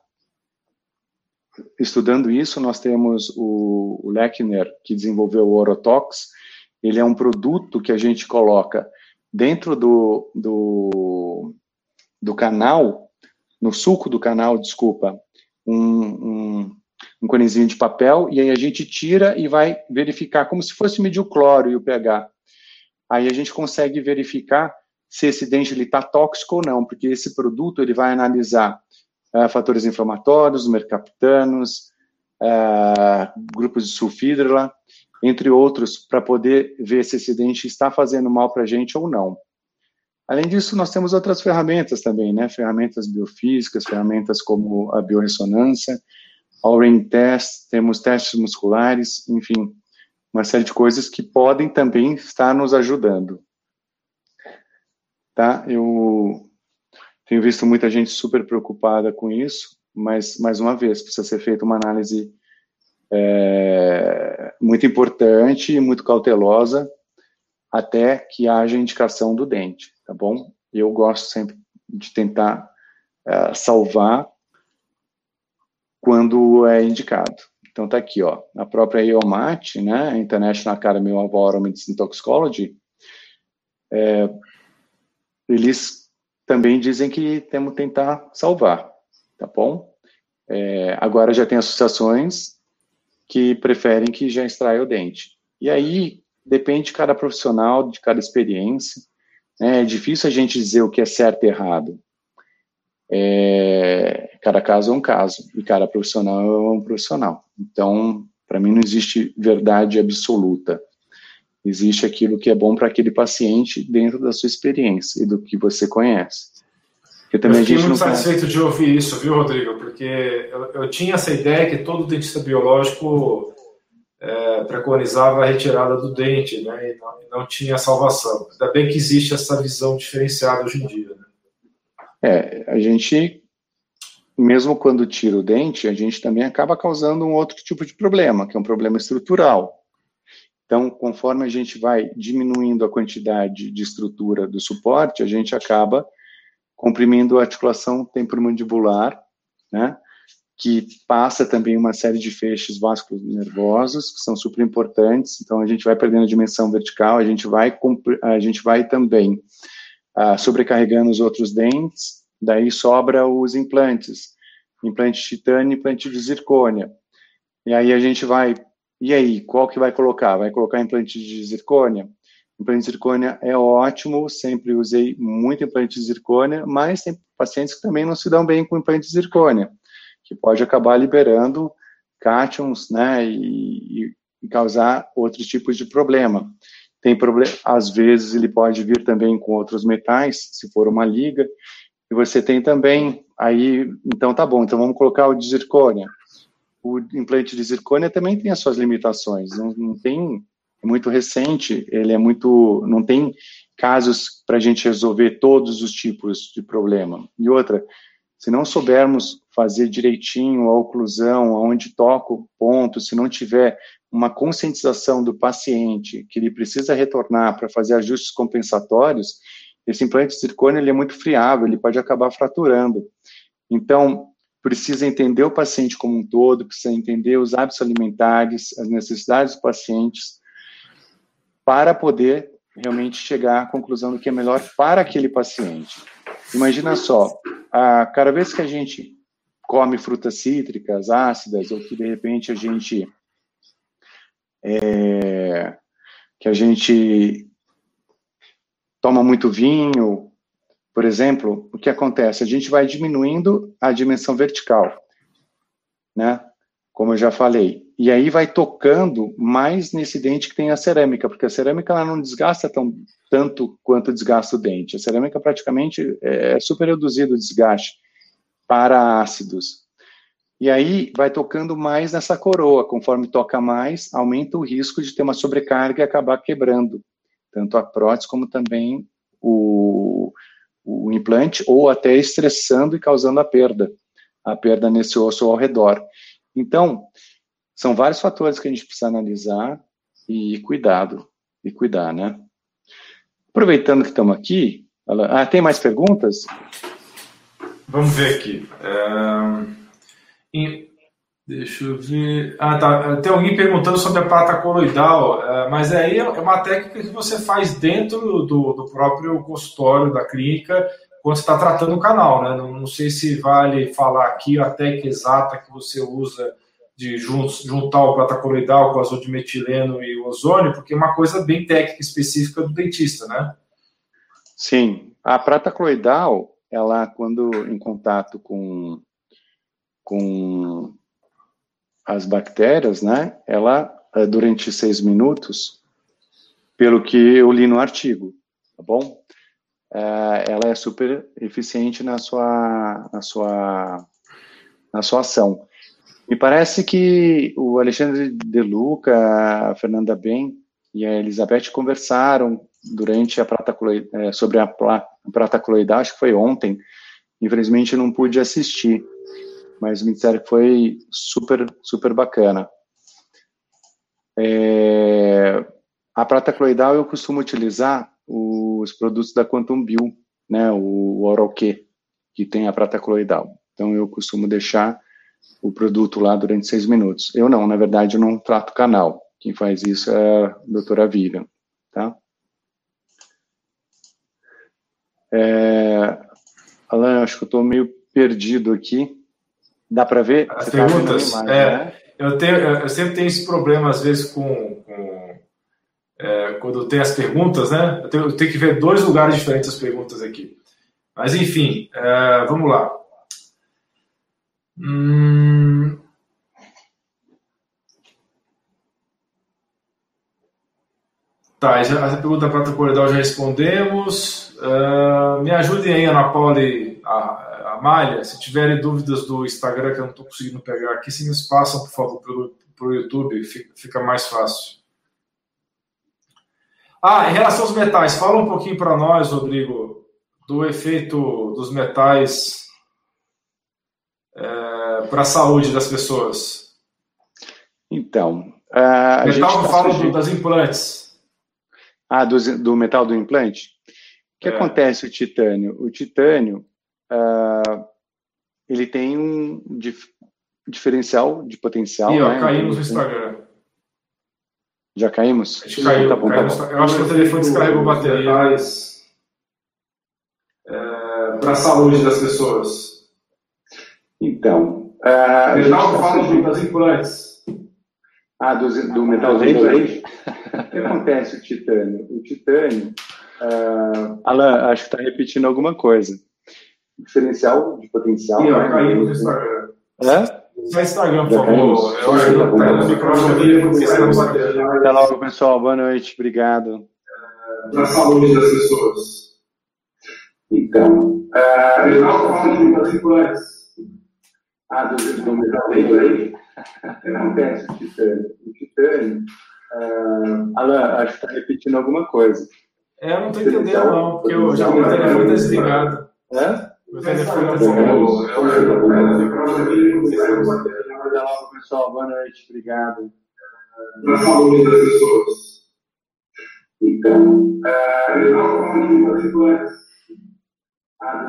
[SPEAKER 2] estudando isso, nós temos o, o Lechner, que desenvolveu o Orotox, ele é um produto que a gente coloca dentro do, do, do canal, no suco do canal, desculpa, um, um, um conezinho de papel, e aí a gente tira e vai verificar, como se fosse medir o cloro e o pH. Aí a gente consegue verificar se esse dente está tóxico ou não, porque esse produto ele vai analisar uh, fatores inflamatórios, mercaptanos, uh, grupos de sulfídrila, entre outros, para poder ver se esse dente está fazendo mal para a gente ou não. Além disso, nós temos outras ferramentas também, né? Ferramentas biofísicas, ferramentas como a biorressonância, ao ring test, temos testes musculares, enfim, uma série de coisas que podem também estar nos ajudando. Tá? Eu tenho visto muita gente super preocupada com isso, mas, mais uma vez, precisa ser feita uma análise é, muito importante e muito cautelosa até que haja indicação do dente, tá bom? Eu gosto sempre de tentar é, salvar quando é indicado. Então tá aqui, ó, a própria IOMAT, né, International Academy of Oral Medicine Toxicology, é, eles também dizem que temos que tentar salvar, tá bom? É, agora já tem associações que preferem que já extraia o dente. E aí depende de cada profissional, de cada experiência. Né? É difícil a gente dizer o que é certo e errado. É, cada caso é um caso e cada profissional é um profissional. Então, para mim não existe verdade absoluta. Existe aquilo que é bom para aquele paciente dentro da sua experiência e do que você conhece.
[SPEAKER 1] Eu também eu fiquei muito satisfeito de ouvir isso, viu, Rodrigo? Porque eu, eu tinha essa ideia que todo dentista biológico é, preconizava a retirada do dente, né? E não, não, tinha salvação. Ainda bem que existe essa visão diferenciada hoje em dia. Né?
[SPEAKER 2] É, a gente, mesmo quando tira o dente, a gente também acaba causando um outro tipo de problema, que é um problema estrutural. Então, conforme a gente vai diminuindo a quantidade de estrutura do suporte, a gente acaba comprimindo a articulação temporomandibular, né, que passa também uma série de feixes vasculos nervosos, que são super importantes, então a gente vai perdendo a dimensão vertical, a gente vai, a gente vai também ah, sobrecarregando os outros dentes, daí sobra os implantes, implante de titânio implante de zircônia. E aí a gente vai, e aí, qual que vai colocar? Vai colocar implante de zircônia? Implante de zircônia é ótimo, sempre usei muito implante de zircônia, mas tem pacientes que também não se dão bem com implante de zircônia, que pode acabar liberando cátions, né, e, e causar outros tipos de problema. Tem problema, às vezes ele pode vir também com outros metais, se for uma liga, e você tem também, aí, então tá bom, então vamos colocar o de zircônia. O implante de zircônia também tem as suas limitações, não, não tem, muito recente, ele é muito, não tem casos para a gente resolver todos os tipos de problema. E outra, se não soubermos fazer direitinho a oclusão, aonde toca o ponto, se não tiver uma conscientização do paciente que ele precisa retornar para fazer ajustes compensatórios, esse implante de zircônio ele é muito friável, ele pode acabar fraturando. Então, precisa entender o paciente como um todo, precisa entender os hábitos alimentares, as necessidades dos pacientes, para poder realmente chegar à conclusão do que é melhor para aquele paciente. Imagina só, a, cada vez que a gente come frutas cítricas, ácidas, ou que de repente a gente é, que a gente toma muito vinho, por exemplo, o que acontece? A gente vai diminuindo a dimensão vertical, né? Como eu já falei. E aí vai tocando mais nesse dente que tem a cerâmica, porque a cerâmica ela não desgasta tão, tanto quanto desgasta o dente. A cerâmica praticamente é super reduzido o desgaste para ácidos. E aí vai tocando mais nessa coroa, conforme toca mais, aumenta o risco de ter uma sobrecarga e acabar quebrando, tanto a prótese como também o, o implante, ou até estressando e causando a perda, a perda nesse osso ao redor. Então, são vários fatores que a gente precisa analisar e cuidado, e cuidar, né? Aproveitando que estamos aqui, ah, tem mais perguntas?
[SPEAKER 1] Vamos ver aqui. É... Deixa eu ver. Ah, tá. Tem alguém perguntando sobre a prata coloidal, é, mas aí é uma técnica que você faz dentro do, do próprio consultório da clínica, quando está tratando o canal, né? Não, não, sei se vale falar aqui a técnica exata que você usa de juntar o prata coloidal com o azul de metileno e o ozônio, porque é uma coisa bem técnica específica do dentista, né?
[SPEAKER 2] Sim, a prata coloidal, ela quando em contato com com as bactérias, né? Ela eh, durante seis minutos, pelo que eu li no artigo, tá bom? É, ela é super eficiente na sua, na sua, na sua ação. Me parece que o Alexandre De Luca, a Fernanda Ben e a Elizabeth conversaram durante a prata é, sobre a, prata coloidal, acho que foi ontem. Infelizmente não pude assistir, mas me disseram que foi super, super bacana. É, a prata coloidal eu costumo utilizar os produtos da Quantum Bio, né, o Q, que tem a prata coloidal. Então eu costumo deixar o produto lá durante seis minutos. Eu não, na verdade, eu não trato canal. Quem faz isso é a doutora Vivian, tá? É, Alan, acho que eu estou meio perdido aqui. Dá para ver?
[SPEAKER 1] As Você tá perguntas? Tá imagem, é, né? eu, tenho, eu sempre tenho esse problema, às vezes, com, com é, quando tem as perguntas, né? Eu tenho, eu tenho, que ver dois lugares diferentes as perguntas aqui. Mas, enfim, é, vamos lá. Hum... Tá, já, a pergunta para o corredor já respondemos. Uh, me ajudem aí, Ana Paula e a, a Malha, se tiverem dúvidas do Instagram que eu não estou conseguindo pegar aqui, se me passam, por favor, pelo, pelo YouTube, fica, fica mais fácil. Ah, em relação aos metais, fala um pouquinho para nós, Rodrigo, do efeito dos metais para a saúde das pessoas.
[SPEAKER 2] Então,
[SPEAKER 1] a metal gente tá fala das implantes.
[SPEAKER 2] Ah, do, do metal do implante? O que é. acontece o titânio? O titânio, uh, ele tem um dif diferencial de potencial.
[SPEAKER 1] E, ó, né? caímos no Instagram.
[SPEAKER 2] Já caímos?
[SPEAKER 1] A gente caiu, tá bom, tá bom. Eu acho que o telefone descarregou baterias é, para a saúde das pessoas.
[SPEAKER 2] Então.
[SPEAKER 1] Uh, metal fala das implantes.
[SPEAKER 2] Ah, do, do metal aí? o que acontece o titânio? O titânio. Uh, Alan, acho que está repetindo alguma coisa. Diferencial de potencial.
[SPEAKER 1] Sim, né? caímos no Instagram. É? Só Instagram, por favor. Eu acho que tá no microfone porque
[SPEAKER 2] Até logo, pessoal. Boa noite. Obrigado.
[SPEAKER 1] Para a saúde das pessoas.
[SPEAKER 2] Então,
[SPEAKER 1] eu não falo de
[SPEAKER 2] Ah, do, do metal aí? Acontece, o titânio. O titânio. Uh, Alan, acho que está repetindo alguma coisa.
[SPEAKER 1] É, eu não estou entendendo, não, porque eu já o meu telefone está desligado.
[SPEAKER 2] É?
[SPEAKER 1] Meu telefone está desligado.
[SPEAKER 2] Pessoal, boa noite, obrigado.
[SPEAKER 1] Para a saúde das pessoas.
[SPEAKER 2] Então,
[SPEAKER 1] é, eu não falo de particulares.
[SPEAKER 2] Ah,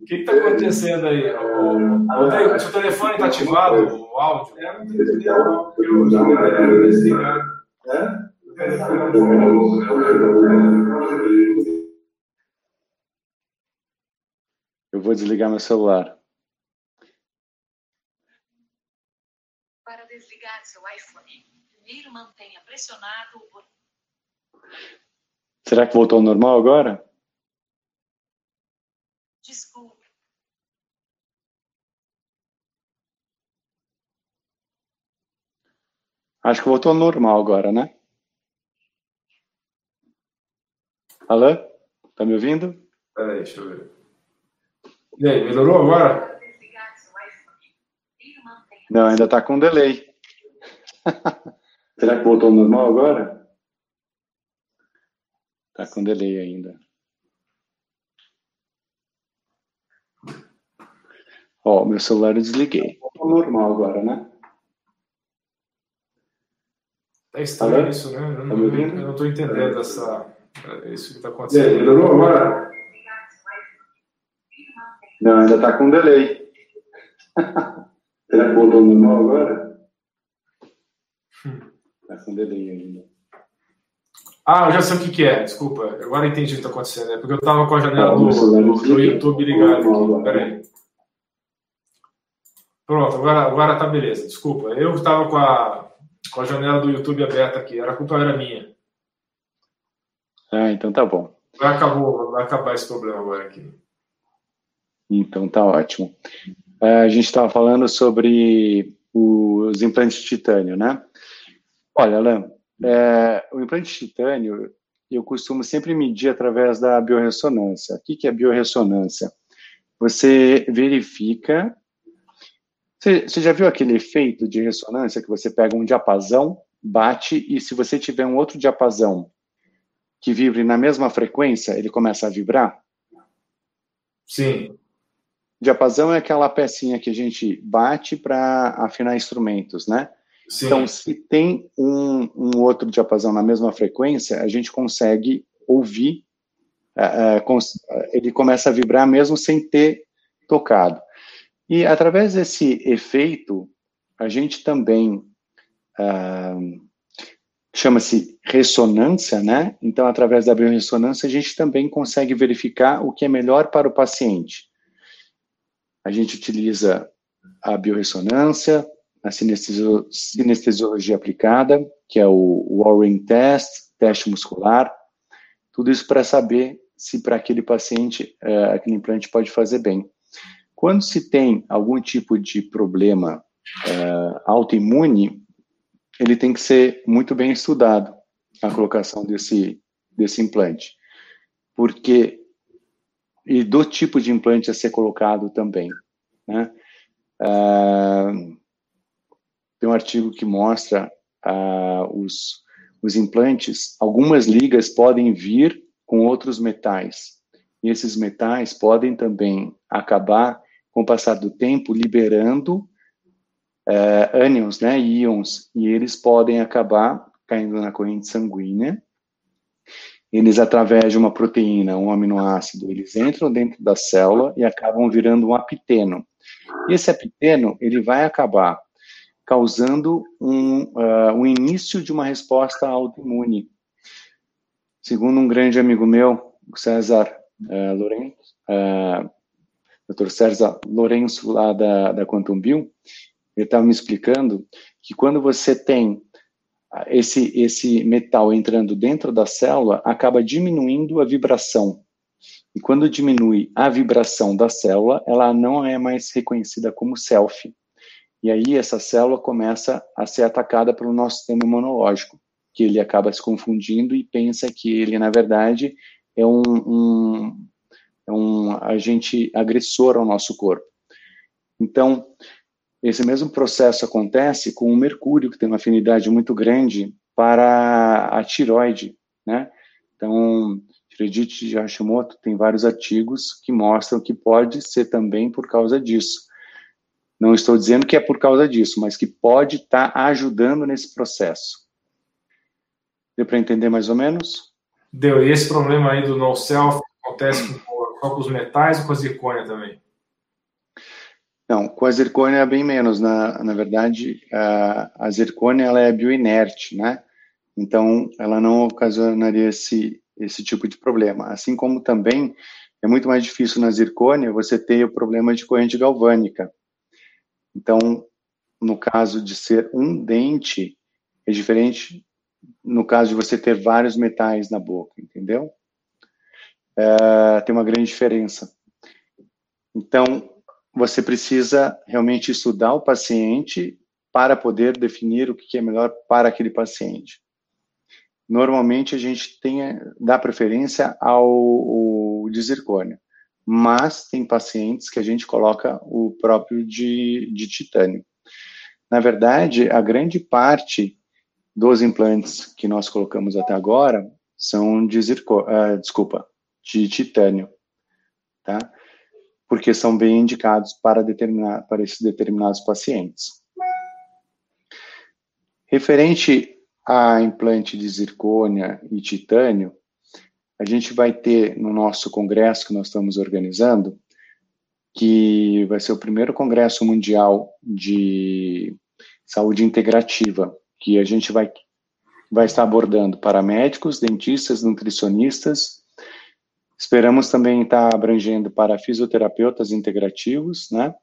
[SPEAKER 1] o que está acontecendo aí? O, o seu telefone está ativado, o áudio? É, não o telefone desligado. É?
[SPEAKER 2] Eu vou desligar meu celular.
[SPEAKER 3] Para desligar seu iPhone, primeiro mantenha pressionado o botão.
[SPEAKER 2] Será que voltou ao normal agora?
[SPEAKER 3] Desculpe.
[SPEAKER 2] Acho que voltou ao normal agora, né? Alô? Tá me ouvindo?
[SPEAKER 1] Peraí, deixa eu ver. E aí, melhorou agora?
[SPEAKER 2] Não, ainda está com delay. Será que voltou ao normal agora? Está com delay ainda. Ó, meu celular eu desliguei. Ao normal agora, né?
[SPEAKER 1] É estranho Alô? isso, né? Eu não, tá eu não tô entendendo essa, isso que está acontecendo. melhorou agora?
[SPEAKER 2] Não, ainda está com delay. Será que voltou normal agora? Está com delay ainda.
[SPEAKER 1] Ah, eu já sei o que, que é, desculpa. Agora entendi o que está acontecendo. É porque eu estava com a janela do, do, do YouTube ligada aqui. Peraí. Pronto, agora, agora tá beleza. Desculpa. Eu estava com a, com a janela do YouTube aberta aqui. Era a culpa era minha.
[SPEAKER 2] Ah, então tá bom.
[SPEAKER 1] Vai, acabou, vai acabar esse problema agora aqui.
[SPEAKER 2] Então tá ótimo. É, a gente estava falando sobre os implantes de titânio, né? Olha, Alan, é, o implante de titânio, eu costumo sempre medir através da biorressonância. O que, que é biorressonância? Você verifica. Você, você já viu aquele efeito de ressonância que você pega um diapasão, bate, e se você tiver um outro diapasão que vibre na mesma frequência, ele começa a vibrar?
[SPEAKER 1] Sim.
[SPEAKER 2] Diapasão é aquela pecinha que a gente bate para afinar instrumentos, né? Sim. Então, se tem um, um, outro diapasão na mesma frequência, a gente consegue ouvir, uh, uh, ele começa a vibrar mesmo sem ter tocado. E através desse efeito, a gente também uh, chama-se ressonância, né? Então, através da biorressonância, a gente também consegue verificar o que é melhor para o paciente. A gente utiliza a biorressonância, a sinestesiologia aplicada, que é o Warring Test, teste muscular, tudo isso para saber se para aquele paciente é, aquele implante pode fazer bem. Quando se tem algum tipo de problema é, autoimune, ele tem que ser muito bem estudado, a colocação desse, desse implante. Porque, e do tipo de implante a ser colocado também, né? Uh, tem um artigo que mostra uh, os, os implantes, algumas ligas podem vir com outros metais. E esses metais podem também acabar, com o passar do tempo, liberando uh, ânions, né, íons, e eles podem acabar caindo na corrente sanguínea. Eles, através de uma proteína, um aminoácido, eles entram dentro da célula e acabam virando um apiteno. E esse apiteno, ele vai acabar causando um, uh, um início de uma resposta autoimune. Segundo um grande amigo meu, César uh, Lourenço, uh, Dr. César Lourenço, lá da, da Quantum Bio, ele estava me explicando que quando você tem esse, esse metal entrando dentro da célula, acaba diminuindo a vibração. E quando diminui a vibração da célula, ela não é mais reconhecida como selfie. E aí essa célula começa a ser atacada pelo nosso sistema imunológico, que ele acaba se confundindo e pensa que ele, na verdade, é um, um, é um agente agressor ao nosso corpo. Então, esse mesmo processo acontece com o mercúrio, que tem uma afinidade muito grande para a tiroide, né? Então, tireoidite de Hashimoto tem vários artigos que mostram que pode ser também por causa disso. Não estou dizendo que é por causa disso, mas que pode estar tá ajudando nesse processo. Deu para entender mais ou menos?
[SPEAKER 1] Deu. E esse problema aí do no self acontece com, com os metais ou com a zircônia também?
[SPEAKER 2] Não, com a zircônia é bem menos. Na, na verdade, a, a zircônia ela é bioinerte, né? Então, ela não ocasionaria esse, esse tipo de problema. Assim como também é muito mais difícil na zircônia você ter o problema de corrente galvânica. Então, no caso de ser um dente, é diferente no caso de você ter vários metais na boca, entendeu? É, tem uma grande diferença. Então, você precisa realmente estudar o paciente para poder definir o que é melhor para aquele paciente. Normalmente a gente tem, dá preferência ao, ao de zircônia mas tem pacientes que a gente coloca o próprio de, de titânio. Na verdade, a grande parte dos implantes que nós colocamos até agora são de zirco, uh, desculpa, de titânio, tá? Porque são bem indicados para determinar para esses determinados pacientes. Referente a implante de zircônia e titânio, a gente vai ter no nosso congresso que nós estamos organizando, que vai ser o primeiro congresso mundial de saúde integrativa, que a gente vai vai estar abordando paramédicos, dentistas, nutricionistas. Esperamos também estar abrangendo para fisioterapeutas integrativos, né?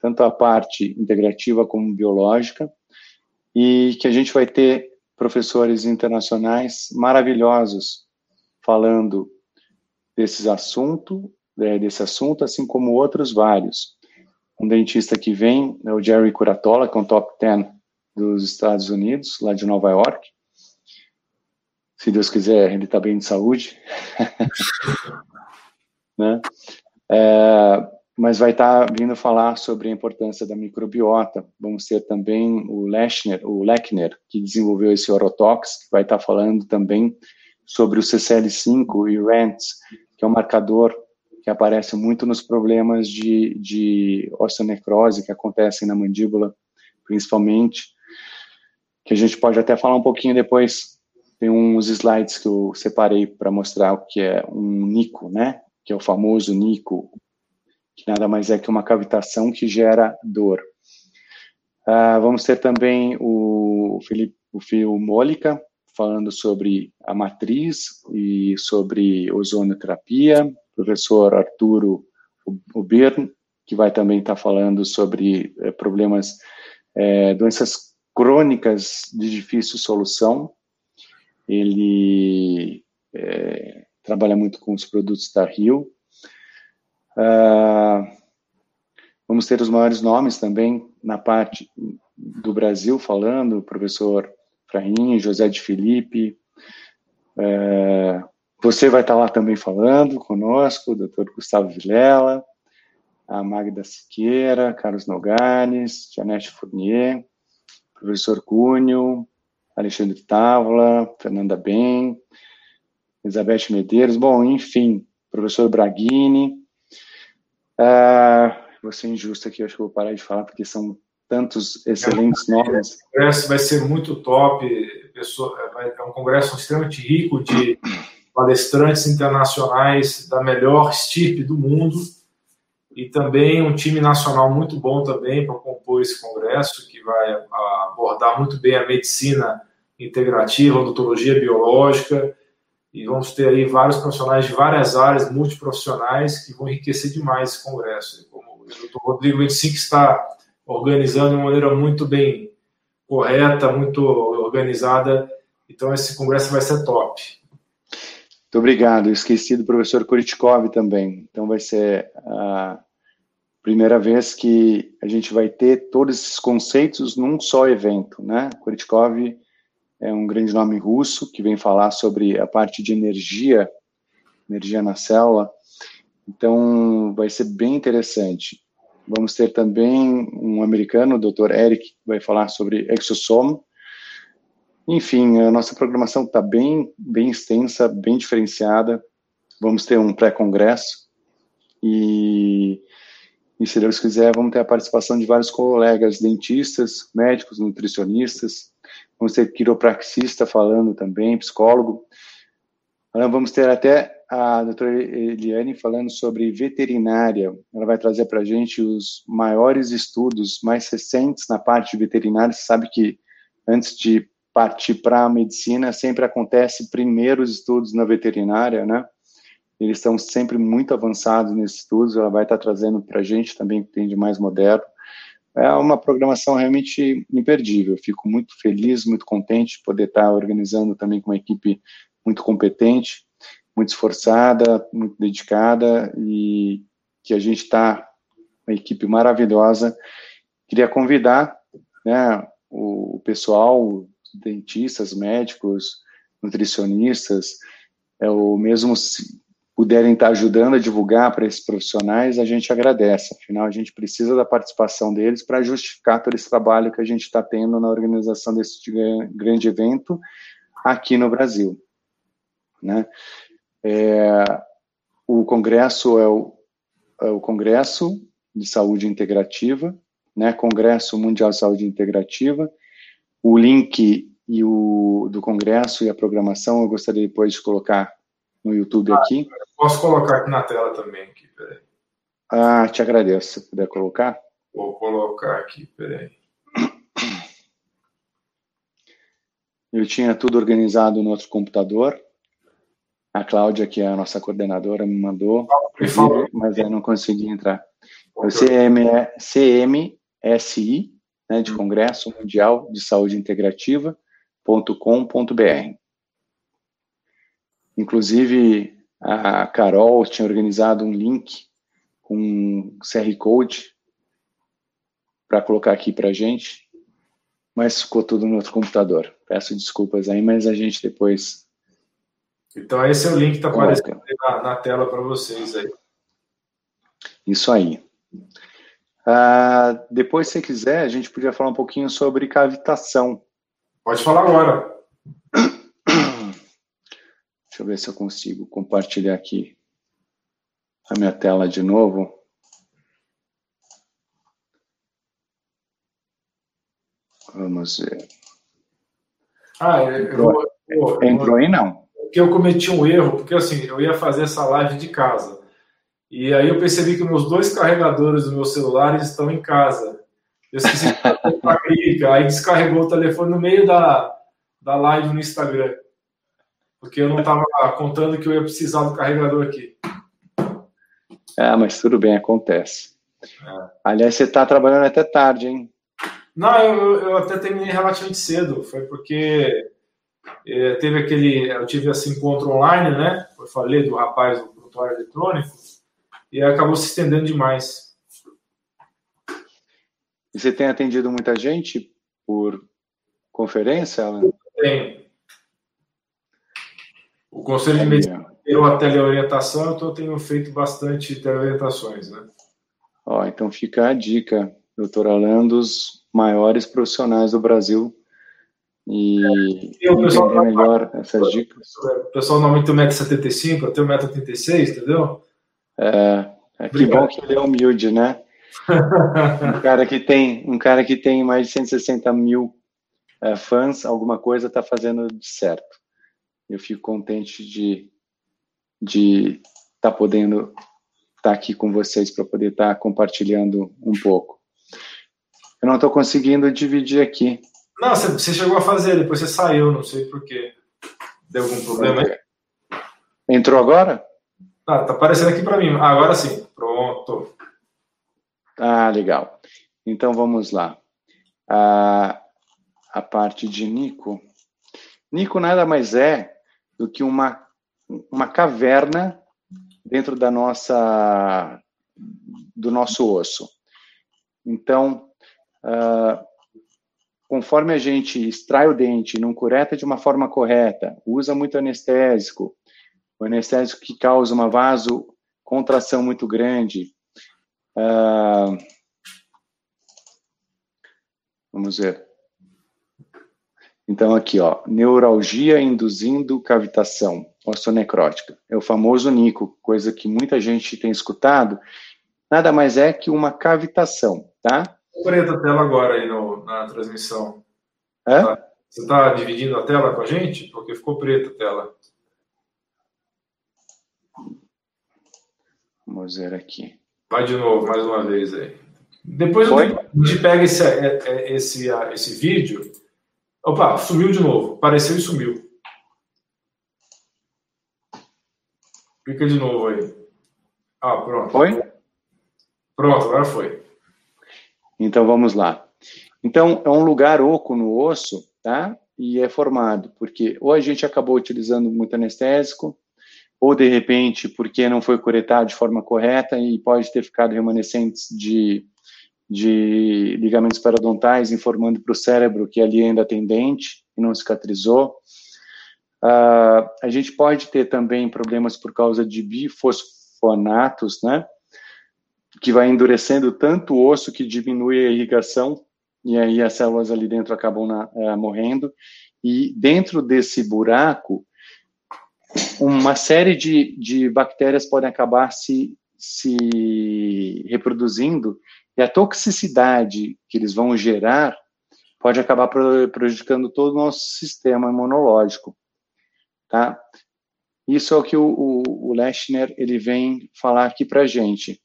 [SPEAKER 2] Tanto a parte integrativa como biológica. E que a gente vai ter professores internacionais maravilhosos falando desses assunto, é, desse assunto, assim como outros vários. Um dentista que vem é o Jerry Curatola, que é um top 10 dos Estados Unidos, lá de Nova York. Se Deus quiser, ele está bem de saúde. né? É, mas vai estar tá vindo falar sobre a importância da microbiota. Vamos ter também o Lechner, o Lechner, que desenvolveu esse Orotox, que vai estar tá falando também sobre o CCL5 e RANTS, que é um marcador que aparece muito nos problemas de, de osteonecrose que acontecem na mandíbula, principalmente, que a gente pode até falar um pouquinho depois. Tem uns slides que eu separei para mostrar o que é um NICO, né? Que é o famoso NICO, que nada mais é que uma cavitação que gera dor. Uh, vamos ter também o Felipe, o Fio Mólica, falando sobre a matriz e sobre ozonoterapia, professor Arturo Ubirn, que vai também estar falando sobre eh, problemas, eh, doenças crônicas de difícil solução. Ele eh, trabalha muito com os produtos da Rio. Ah, vamos ter os maiores nomes também na parte do Brasil falando, o professor Fraim, José de Felipe. É, você vai estar lá também falando conosco, o doutor Gustavo Vilela, a Magda Siqueira, Carlos Nogales, Janete Fournier, professor Cunho, Alexandre Távola, Fernanda Bem, Elizabeth Medeiros, bom, enfim, professor Braghini. Uh, vou ser injusto aqui, acho que vou parar de falar, porque são tantos excelentes é, nomes.
[SPEAKER 1] O congresso vai ser muito top, pessoa, é um congresso extremamente rico de palestrantes internacionais da melhor estirpe do mundo e também um time nacional muito bom também para compor esse congresso, que vai abordar muito bem a medicina integrativa, odontologia biológica, e vamos ter aí vários profissionais de várias áreas, multiprofissionais, que vão enriquecer demais esse congresso. Como o Dr. Rodrigo 25 está organizando de uma maneira muito bem correta, muito organizada. Então, esse congresso vai ser top.
[SPEAKER 2] Muito obrigado. esqueci do professor Kuritkov também. Então, vai ser a primeira vez que a gente vai ter todos esses conceitos num só evento, né? Kuritkov é um grande nome russo que vem falar sobre a parte de energia, energia na célula. Então, vai ser bem interessante. Vamos ter também um americano, o Dr. Eric, que vai falar sobre exosome. Enfim, a nossa programação está bem, bem extensa, bem diferenciada. Vamos ter um pré-congresso e, e, se Deus quiser, vamos ter a participação de vários colegas dentistas, médicos, nutricionistas. Vamos ter quiropraxista falando também, psicólogo. Vamos ter até a doutora Eliane falando sobre veterinária. Ela vai trazer para a gente os maiores estudos mais recentes na parte de veterinária. Você sabe que antes de partir para a medicina, sempre acontece primeiro os estudos na veterinária, né? Eles estão sempre muito avançados nesses estudos. Ela vai estar trazendo para a gente também o que tem de mais moderno. É uma programação realmente imperdível. Fico muito feliz, muito contente de poder estar organizando também com uma equipe muito competente muito esforçada, muito dedicada e que a gente está uma equipe maravilhosa. Queria convidar né, o pessoal, dentistas, médicos, nutricionistas, é, ou mesmo puderem estar ajudando a divulgar para esses profissionais, a gente agradece. Afinal, a gente precisa da participação deles para justificar todo esse trabalho que a gente está tendo na organização desse grande evento aqui no Brasil. Né? É, o congresso é o, é o Congresso de Saúde Integrativa, né? Congresso Mundial de Saúde Integrativa. O link e o do congresso e a programação eu gostaria depois de colocar no YouTube aqui.
[SPEAKER 1] Ah, posso colocar aqui na tela também, aqui, peraí.
[SPEAKER 2] Ah, te agradeço. Se puder colocar.
[SPEAKER 1] Vou colocar aqui, peraí.
[SPEAKER 2] eu tinha tudo organizado no outro computador. A Cláudia, que é a nossa coordenadora, me mandou, mas eu não consegui entrar. É o CM, CMSI, né, de Congresso Mundial de Saúde Integrativa.com.br. Inclusive, a Carol tinha organizado um link com um QR Code para colocar aqui para a gente, mas ficou tudo no outro computador. Peço desculpas aí, mas a gente depois.
[SPEAKER 1] Então, esse é o link que está aparecendo na, na, tela para vocês aí.
[SPEAKER 2] Isso aí. Uh, depois, se quiser, a gente podia falar um pouquinho sobre cavitação.
[SPEAKER 1] Pode falar agora.
[SPEAKER 2] Deixa eu ver se eu consigo compartilhar aqui a minha tela de novo. Vamos ver.
[SPEAKER 1] Ah, eu,
[SPEAKER 2] entrou, eu, entrou aí não?
[SPEAKER 1] Porque eu cometi um erro, porque assim, eu ia fazer essa live de casa. E aí eu percebi que meus dois carregadores do meu celular estão em casa. Eu esqueci de aí descarregou o telefone no meio da, da live no Instagram. Porque eu não estava contando que eu ia precisar do carregador aqui.
[SPEAKER 2] Ah, mas tudo bem, acontece. É. Aliás, você está trabalhando até tarde, hein?
[SPEAKER 1] Não, eu, eu até terminei relativamente cedo. Foi porque é, teve aquele. Eu tive esse encontro online, né? Eu falei do rapaz do prontuário eletrônico, e acabou se estendendo demais.
[SPEAKER 2] E você tem atendido muita gente por conferência, Alan?
[SPEAKER 1] Tenho. O Conselho de Medicina deu a teleorientação, então eu tenho feito bastante teleorientações, né?
[SPEAKER 2] Ó, então fica a dica, doutor Alan, dos maiores profissionais do Brasil e, e o pessoal entender melhor essas dicas.
[SPEAKER 1] O pessoal normalmente tem 1,75m, eu tenho 1,86m, entendeu?
[SPEAKER 2] É, é que bom que ele é humilde, né? um cara que tem um cara que tem mais de 160 mil é, fãs, alguma coisa está fazendo de certo. Eu fico contente de de estar tá podendo estar tá aqui com vocês para poder estar tá compartilhando um pouco. Eu não estou conseguindo dividir aqui.
[SPEAKER 1] Não, você chegou a fazer, depois você saiu, não sei porquê. Deu algum problema aí?
[SPEAKER 2] Entrou agora?
[SPEAKER 1] Tá, tá aparecendo aqui para mim. Ah, agora sim. Pronto.
[SPEAKER 2] Ah, legal. Então vamos lá. A, a parte de Nico. Nico nada mais é do que uma, uma caverna dentro da nossa do nosso osso. Então, uh, conforme a gente extrai o dente, não cureta de uma forma correta, usa muito anestésico, o anestésico que causa uma vasocontração muito grande. Uh, vamos ver. Então, aqui, ó, neuralgia induzindo cavitação osteonecrótica. É o famoso NICO, coisa que muita gente tem escutado. Nada mais é que uma cavitação, tá?
[SPEAKER 1] Preta a tela agora aí no, na transmissão.
[SPEAKER 2] É?
[SPEAKER 1] Tá? Você está dividindo a tela com a gente? Porque ficou preta a tela.
[SPEAKER 2] Vamos ver aqui.
[SPEAKER 1] Vai de novo, mais uma vez aí. Depois a gente pega esse, é, é, esse, esse vídeo. Opa, sumiu de novo. Apareceu e sumiu. Clica de novo aí. Ah, pronto.
[SPEAKER 2] Foi?
[SPEAKER 1] Pronto, agora foi.
[SPEAKER 2] Então vamos lá. Então é um lugar oco no osso, tá? E é formado porque ou a gente acabou utilizando muito anestésico, ou de repente porque não foi curetado de forma correta e pode ter ficado remanescentes de, de ligamentos periodontais informando para o cérebro que ali ainda tem dente e não cicatrizou. Uh, a gente pode ter também problemas por causa de bifosfonatos, né? Que vai endurecendo tanto o osso que diminui a irrigação e aí as células ali dentro acabam na, uh, morrendo. E dentro desse buraco, uma série de, de bactérias podem acabar se, se reproduzindo e a toxicidade que eles vão gerar pode acabar prejudicando todo o nosso sistema imunológico. Tá? Isso é o que o, o, o ele vem falar aqui para gente,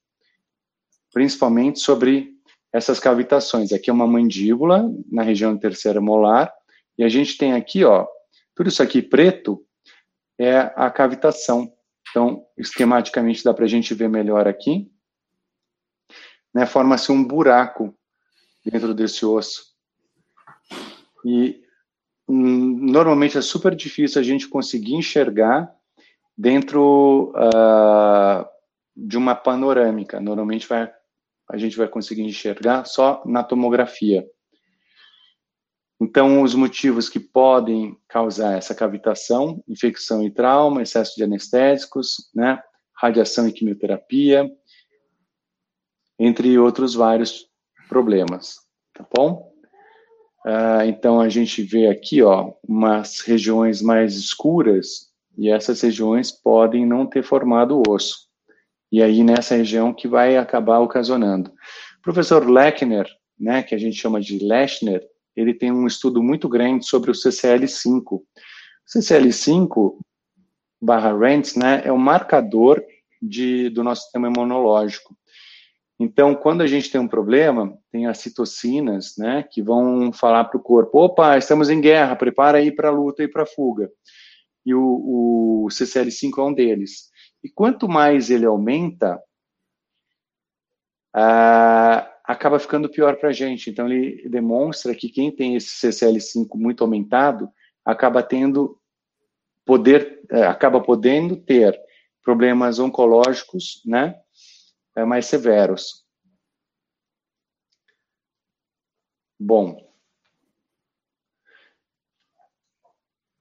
[SPEAKER 2] principalmente sobre essas cavitações. Aqui é uma mandíbula na região terceira molar E a gente tem aqui, ó, tudo isso aqui preto é a cavitação. Então, esquematicamente dá para a gente ver melhor aqui. Né, Forma-se um buraco dentro desse osso. E hum, normalmente é super difícil a gente conseguir enxergar dentro uh, de uma panorâmica. Normalmente vai, a gente vai conseguir enxergar só na tomografia. Então, os motivos que podem causar essa cavitação, infecção e trauma, excesso de anestésicos, né, radiação e quimioterapia, entre outros vários problemas, tá bom? Uh, então, a gente vê aqui, ó, umas regiões mais escuras, e essas regiões podem não ter formado osso. E aí, nessa região que vai acabar ocasionando. O professor Lechner, né, que a gente chama de Lechner, ele tem um estudo muito grande sobre o CCL5. O CCL5 barra RENTS, né, é o marcador de, do nosso sistema imunológico. Então, quando a gente tem um problema, tem as citocinas, né, que vão falar para o corpo, opa, estamos em guerra, prepara aí para a luta e para a fuga. E o, o CCL5 é um deles. E quanto mais ele aumenta, acaba ficando pior para a gente. Então, ele demonstra que quem tem esse CCL5 muito aumentado acaba tendo poder, é, acaba podendo ter problemas oncológicos, né, mais severos. Bom.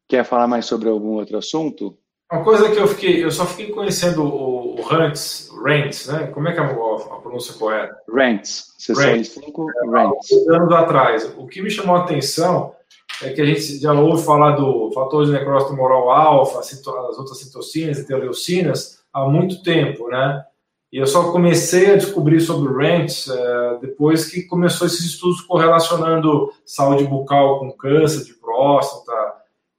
[SPEAKER 2] Quer falar mais sobre algum outro assunto?
[SPEAKER 1] Uma coisa que eu fiquei, eu só fiquei conhecendo o, o Rantz, Rantz, né? Como é que é a, a pronúncia correta?
[SPEAKER 2] Rantz, CCL5 Rantz.
[SPEAKER 1] Anos atrás. O que me chamou a atenção é que a gente já ouve falar do fator de necrose tumoral alfa, as outras citocinas, interleucinas, há muito tempo, né? E eu só comecei a descobrir sobre o é, depois que começou esses estudos correlacionando saúde bucal com câncer de próstata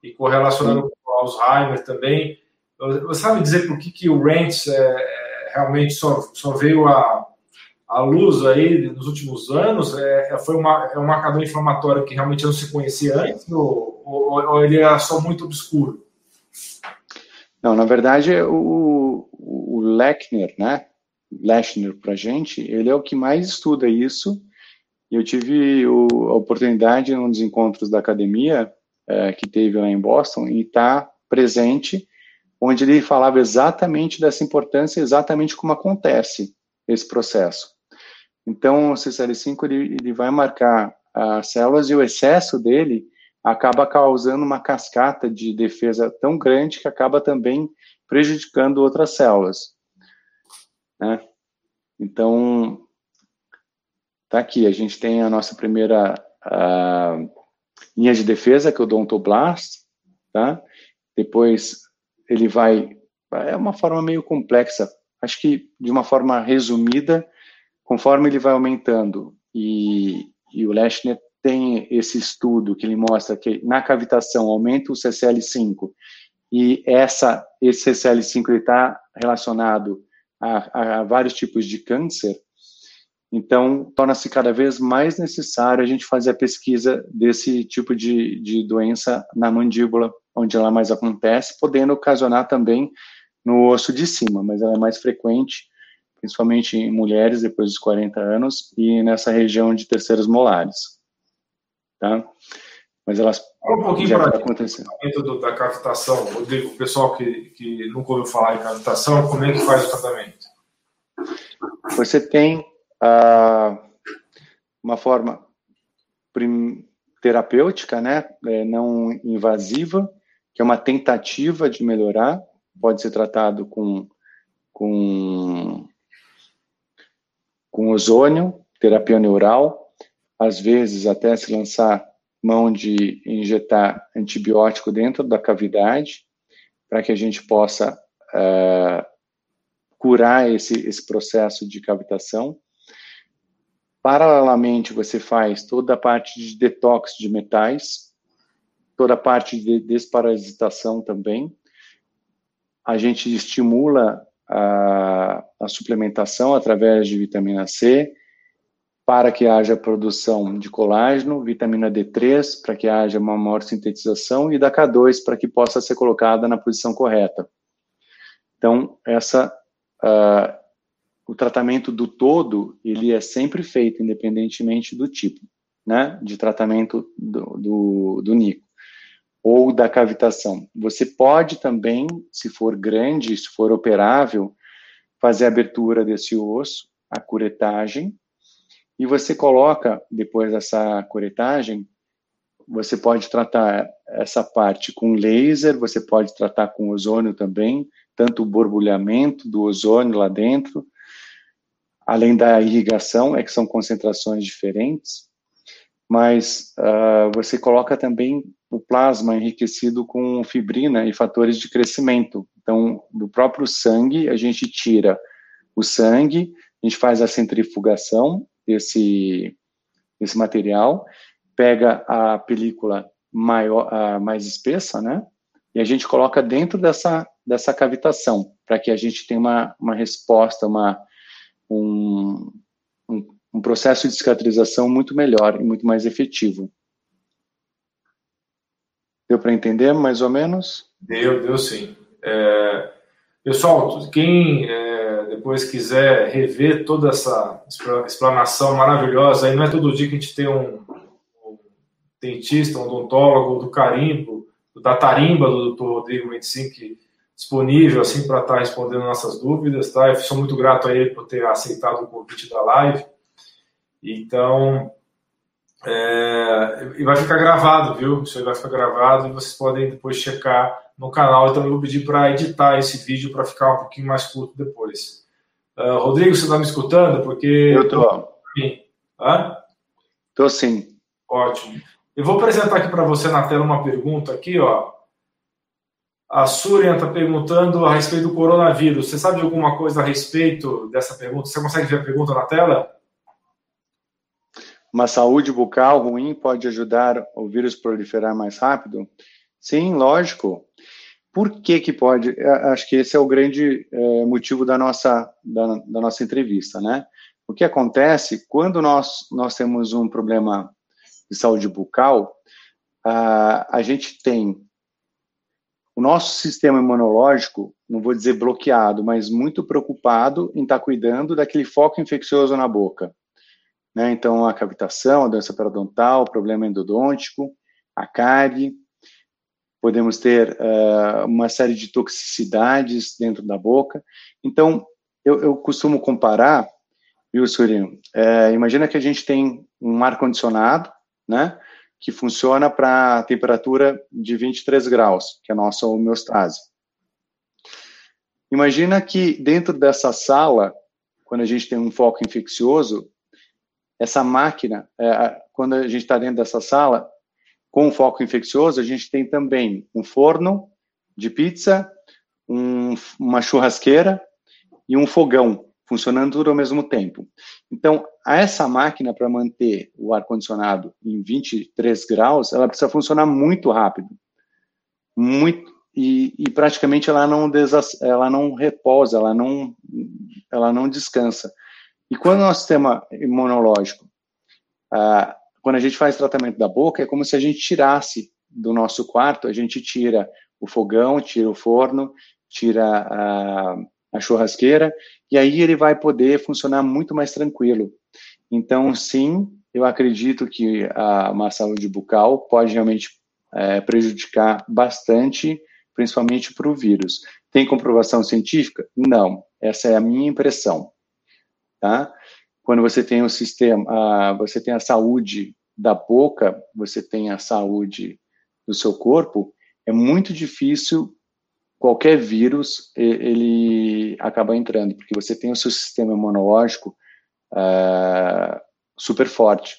[SPEAKER 1] e correlacionando Sim. com Alzheimer também. Você sabe dizer por que, que o Rents é, é, realmente só, só veio a, a luz aí nos últimos anos? É, é, foi uma, é um marcador inflamatório que realmente não se conhecia antes ou, ou, ou ele era só muito obscuro?
[SPEAKER 2] Não, na verdade, o, o Lechner, né? Lechner para gente, ele é o que mais estuda isso. Eu tive o, a oportunidade, em um dos encontros da academia, é, que teve lá em Boston, e estar tá presente onde ele falava exatamente dessa importância, exatamente como acontece esse processo. Então, o CCL5 ele, ele vai marcar as células e o excesso dele acaba causando uma cascata de defesa tão grande que acaba também prejudicando outras células. Né? Então, tá aqui, a gente tem a nossa primeira linha de defesa, que é o Odontoblast, tá? Depois ele vai. É uma forma meio complexa. Acho que, de uma forma resumida, conforme ele vai aumentando, e, e o Leshner tem esse estudo que ele mostra que na cavitação aumenta o CCL5 e essa, esse CCL5 está relacionado a, a, vários tipos de câncer, então torna-se cada vez mais necessário a gente fazer a pesquisa desse tipo de, de doença na mandíbula onde ela mais acontece, podendo ocasionar também no osso de cima, mas ela é mais frequente, principalmente em mulheres depois dos 40 anos e nessa região de terceiros molares, tá? Mas elas
[SPEAKER 1] um pouquinho para acontecendo. Do, da cavitação, Rodrigo, o pessoal que, que nunca ouviu falar em cavitação, como é que faz o tratamento?
[SPEAKER 2] Você tem ah, uma forma terapêutica, né, é, não invasiva, que é uma tentativa de melhorar, pode ser tratado com, com, com ozônio, terapia neural, às vezes até se lançar mão de injetar antibiótico dentro da cavidade, para que a gente possa uh, curar esse, esse processo de cavitação. Paralelamente, você faz toda a parte de detox de metais, toda a parte de desparasitação também. A gente estimula a, a suplementação através de vitamina C para que haja produção de colágeno, vitamina D3 para que haja uma maior sintetização e da K2 para que possa ser colocada na posição correta. Então, essa uh, o tratamento do todo ele é sempre feito independentemente do tipo, né, de tratamento do, do, do nico ou da cavitação. Você pode também, se for grande, se for operável, fazer a abertura desse osso, a curetagem, e você coloca, depois dessa curetagem, você pode tratar essa parte com laser, você pode tratar com ozônio também, tanto o borbulhamento do ozônio lá dentro, além da irrigação, é que são concentrações diferentes, mas uh, você coloca também o plasma enriquecido com fibrina e fatores de crescimento. Então, do próprio sangue, a gente tira o sangue, a gente faz a centrifugação desse, desse material, pega a película maior, a mais espessa, né? E a gente coloca dentro dessa, dessa cavitação, para que a gente tenha uma, uma resposta, uma, um, um, um processo de cicatrização muito melhor e muito mais efetivo. Deu para entender mais ou menos?
[SPEAKER 1] Deu, deu sim. É, pessoal, quem é, depois quiser rever toda essa explanação maravilhosa, aí não é todo dia que a gente tem um, um dentista, um odontólogo do carimbo, da tarimba do Dr. Rodrigo 25 disponível assim para estar tá respondendo nossas dúvidas, tá? Eu sou muito grato a ele por ter aceitado o convite da live. Então, é, e vai ficar gravado, viu? Isso aí vai ficar gravado e vocês podem depois checar no canal. Então, eu vou pedir para editar esse vídeo para ficar um pouquinho mais curto depois. Uh, Rodrigo, você está me escutando? Porque.
[SPEAKER 2] Eu estou.
[SPEAKER 1] Estou
[SPEAKER 2] sim.
[SPEAKER 1] Ótimo. Eu vou apresentar aqui para você na tela uma pergunta aqui, ó. A Súria está perguntando a respeito do coronavírus. Você sabe de alguma coisa a respeito dessa pergunta? Você consegue ver a pergunta na tela?
[SPEAKER 2] Uma saúde bucal ruim pode ajudar o vírus proliferar mais rápido? Sim, lógico. Por que que pode? Acho que esse é o grande é, motivo da nossa, da, da, nossa entrevista, né? O que acontece quando nós, nós temos um problema de saúde bucal, a, a gente tem o nosso sistema imunológico, não vou dizer bloqueado, mas muito preocupado em estar tá cuidando daquele foco infeccioso na boca. Né? Então, a cavitação, a doença periodontal, o problema endodôntico, a cárie, podemos ter uh, uma série de toxicidades dentro da boca. Então, eu, eu costumo comparar, viu, Surinho? É, imagina que a gente tem um ar-condicionado, né, que funciona para temperatura de 23 graus, que é a nossa homeostase. Imagina que dentro dessa sala, quando a gente tem um foco infeccioso, essa máquina, é, quando a gente está dentro dessa sala, com foco infeccioso, a gente tem também um forno de pizza, um, uma churrasqueira e um fogão funcionando tudo ao mesmo tempo. Então, essa máquina, para manter o ar-condicionado em 23 graus, ela precisa funcionar muito rápido. Muito, e, e praticamente ela não, ela não repousa, ela não, ela não descansa. E quando o nosso sistema imunológico, ah, quando a gente faz tratamento da boca, é como se a gente tirasse do nosso quarto, a gente tira o fogão, tira o forno, tira a, a churrasqueira, e aí ele vai poder funcionar muito mais tranquilo. Então, sim, eu acredito que a má saúde bucal pode realmente é, prejudicar bastante, principalmente para o vírus. Tem comprovação científica? Não. Essa é a minha impressão tá? Quando você tem o sistema, você tem a saúde da boca, você tem a saúde do seu corpo, é muito difícil qualquer vírus ele acaba entrando, porque você tem o seu sistema imunológico super forte.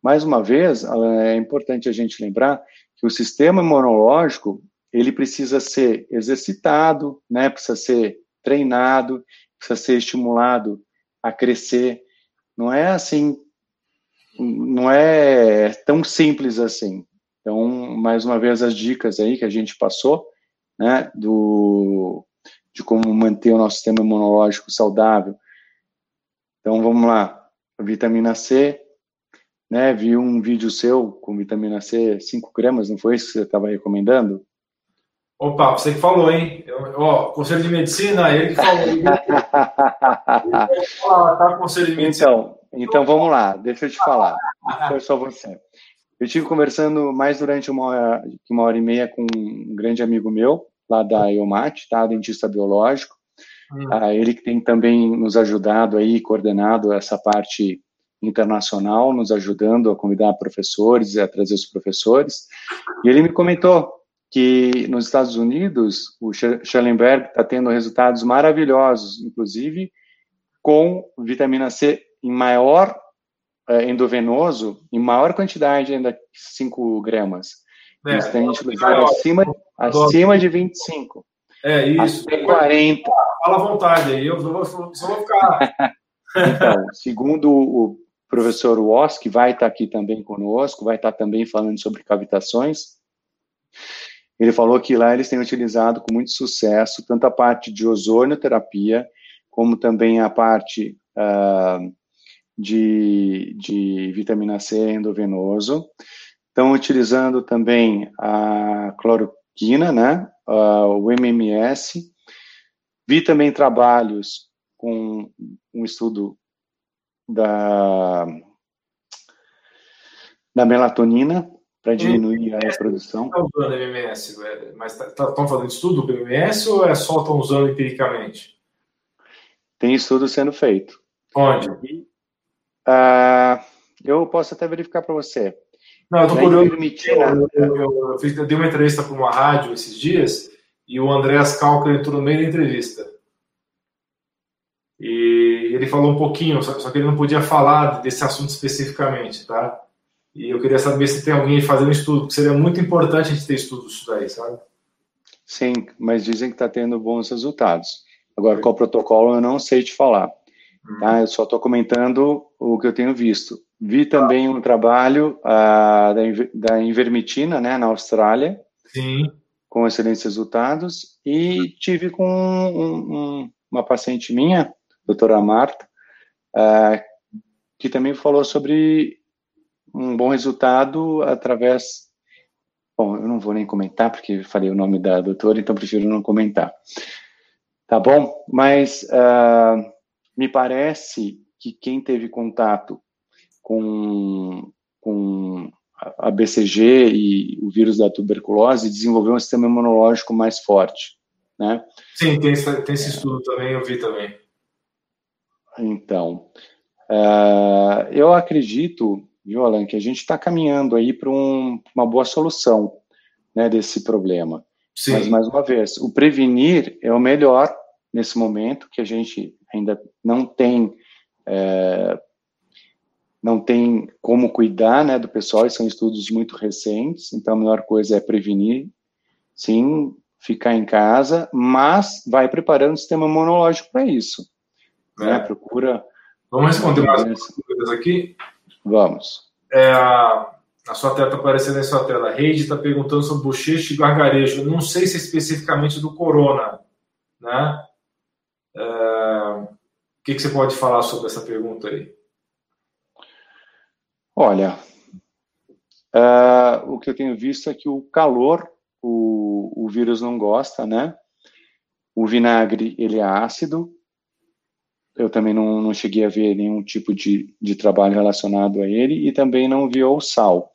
[SPEAKER 2] Mais uma vez, é importante a gente lembrar que o sistema imunológico ele precisa ser exercitado, né? Precisa ser treinado, precisa ser estimulado a crescer. Não é assim, não é tão simples assim. Então, mais uma vez, as dicas aí que a gente passou, né, do, de como manter o nosso sistema imunológico saudável. Então, vamos lá. vitamina C, né? Vi um vídeo seu com vitamina C, 5 gramas, não foi isso que você estava recomendando?
[SPEAKER 1] Opa, você que falou, hein? Eu, ó, Conselho de Medicina, ele que falou. ele
[SPEAKER 2] tá, Conselho de Medicina. Então, então vamos lá, deixa eu te falar. Foi só você. Eu estive conversando mais durante uma hora, uma hora e meia com um grande amigo meu, lá da EUMAT, tá? Dentista biológico. Hum. Ah, ele que tem também nos ajudado aí, coordenado essa parte internacional, nos ajudando a convidar professores, a trazer os professores. E ele me comentou que nos Estados Unidos, o Schellenberg está tendo resultados maravilhosos, inclusive com vitamina C em maior é, endovenoso, em maior quantidade ainda 5 gramas. É, Eles têm acima, acima de 25.
[SPEAKER 1] É isso.
[SPEAKER 2] Até 40.
[SPEAKER 1] Fala à vontade aí, eu vou, só vou ficar.
[SPEAKER 2] então, segundo o professor Woss, que vai estar aqui também conosco, vai estar também falando sobre cavitações, ele falou que lá eles têm utilizado com muito sucesso tanto a parte de ozonioterapia, como também a parte uh, de, de vitamina C endovenoso. Estão utilizando também a cloroquina, né, uh, o MMS. Vi também trabalhos com um estudo da, da melatonina para diminuir a reprodução.
[SPEAKER 1] Estão usando MMS, mas estão tá, tá, falando de estudo do MMS ou é só estão usando empiricamente?
[SPEAKER 2] Tem estudo sendo feito.
[SPEAKER 1] Onde?
[SPEAKER 2] Uh, eu posso até verificar para você.
[SPEAKER 1] Não, eu estou curioso. Eu, eu, eu, fiz, eu, dei uma entrevista para uma rádio esses dias e o Andréas Calca entrou no meio da entrevista. E ele falou um pouquinho, só, só que ele não podia falar desse assunto especificamente, tá? E eu queria saber se tem alguém fazendo estudo, porque seria muito importante a gente ter estudo disso daí, sabe?
[SPEAKER 2] Sim, mas dizem que está tendo bons resultados. Agora, qual protocolo eu não sei te falar. Tá? Eu só estou comentando o que eu tenho visto. Vi também um trabalho uh, da, da Invermitina, né, na Austrália,
[SPEAKER 1] Sim.
[SPEAKER 2] com excelentes resultados, e tive com um, um, uma paciente minha, doutora Marta, uh, que também falou sobre um bom resultado através. Bom, eu não vou nem comentar, porque falei o nome da doutora, então prefiro não comentar. Tá bom? Mas uh, me parece que quem teve contato com, com a BCG e o vírus da tuberculose desenvolveu um sistema imunológico mais forte, né?
[SPEAKER 1] Sim, tem, tem esse estudo também, eu vi também.
[SPEAKER 2] Então, uh, eu acredito, viu, Alan, que a gente está caminhando aí para um, uma boa solução né, desse problema. Sim. Mas, mais uma vez, o prevenir é o melhor nesse momento, que a gente ainda não tem é, não tem como cuidar né, do pessoal, e são estudos muito recentes, então a melhor coisa é prevenir, sim, ficar em casa, mas vai preparando o sistema imunológico para isso. Né? É. Né? Procura.
[SPEAKER 1] Vamos responder mais perguntas aqui?
[SPEAKER 2] Vamos.
[SPEAKER 1] É, a, a sua tela está aparecendo em sua tela. A Reide está perguntando sobre bochecha e gargarejo. Não sei se é especificamente do corona, né? É, o que, que você pode falar sobre essa pergunta aí?
[SPEAKER 2] Olha, uh, o que eu tenho visto é que o calor, o, o vírus não gosta, né? O vinagre, ele é ácido. Eu também não, não cheguei a ver nenhum tipo de, de trabalho relacionado a ele e também não vi o sal.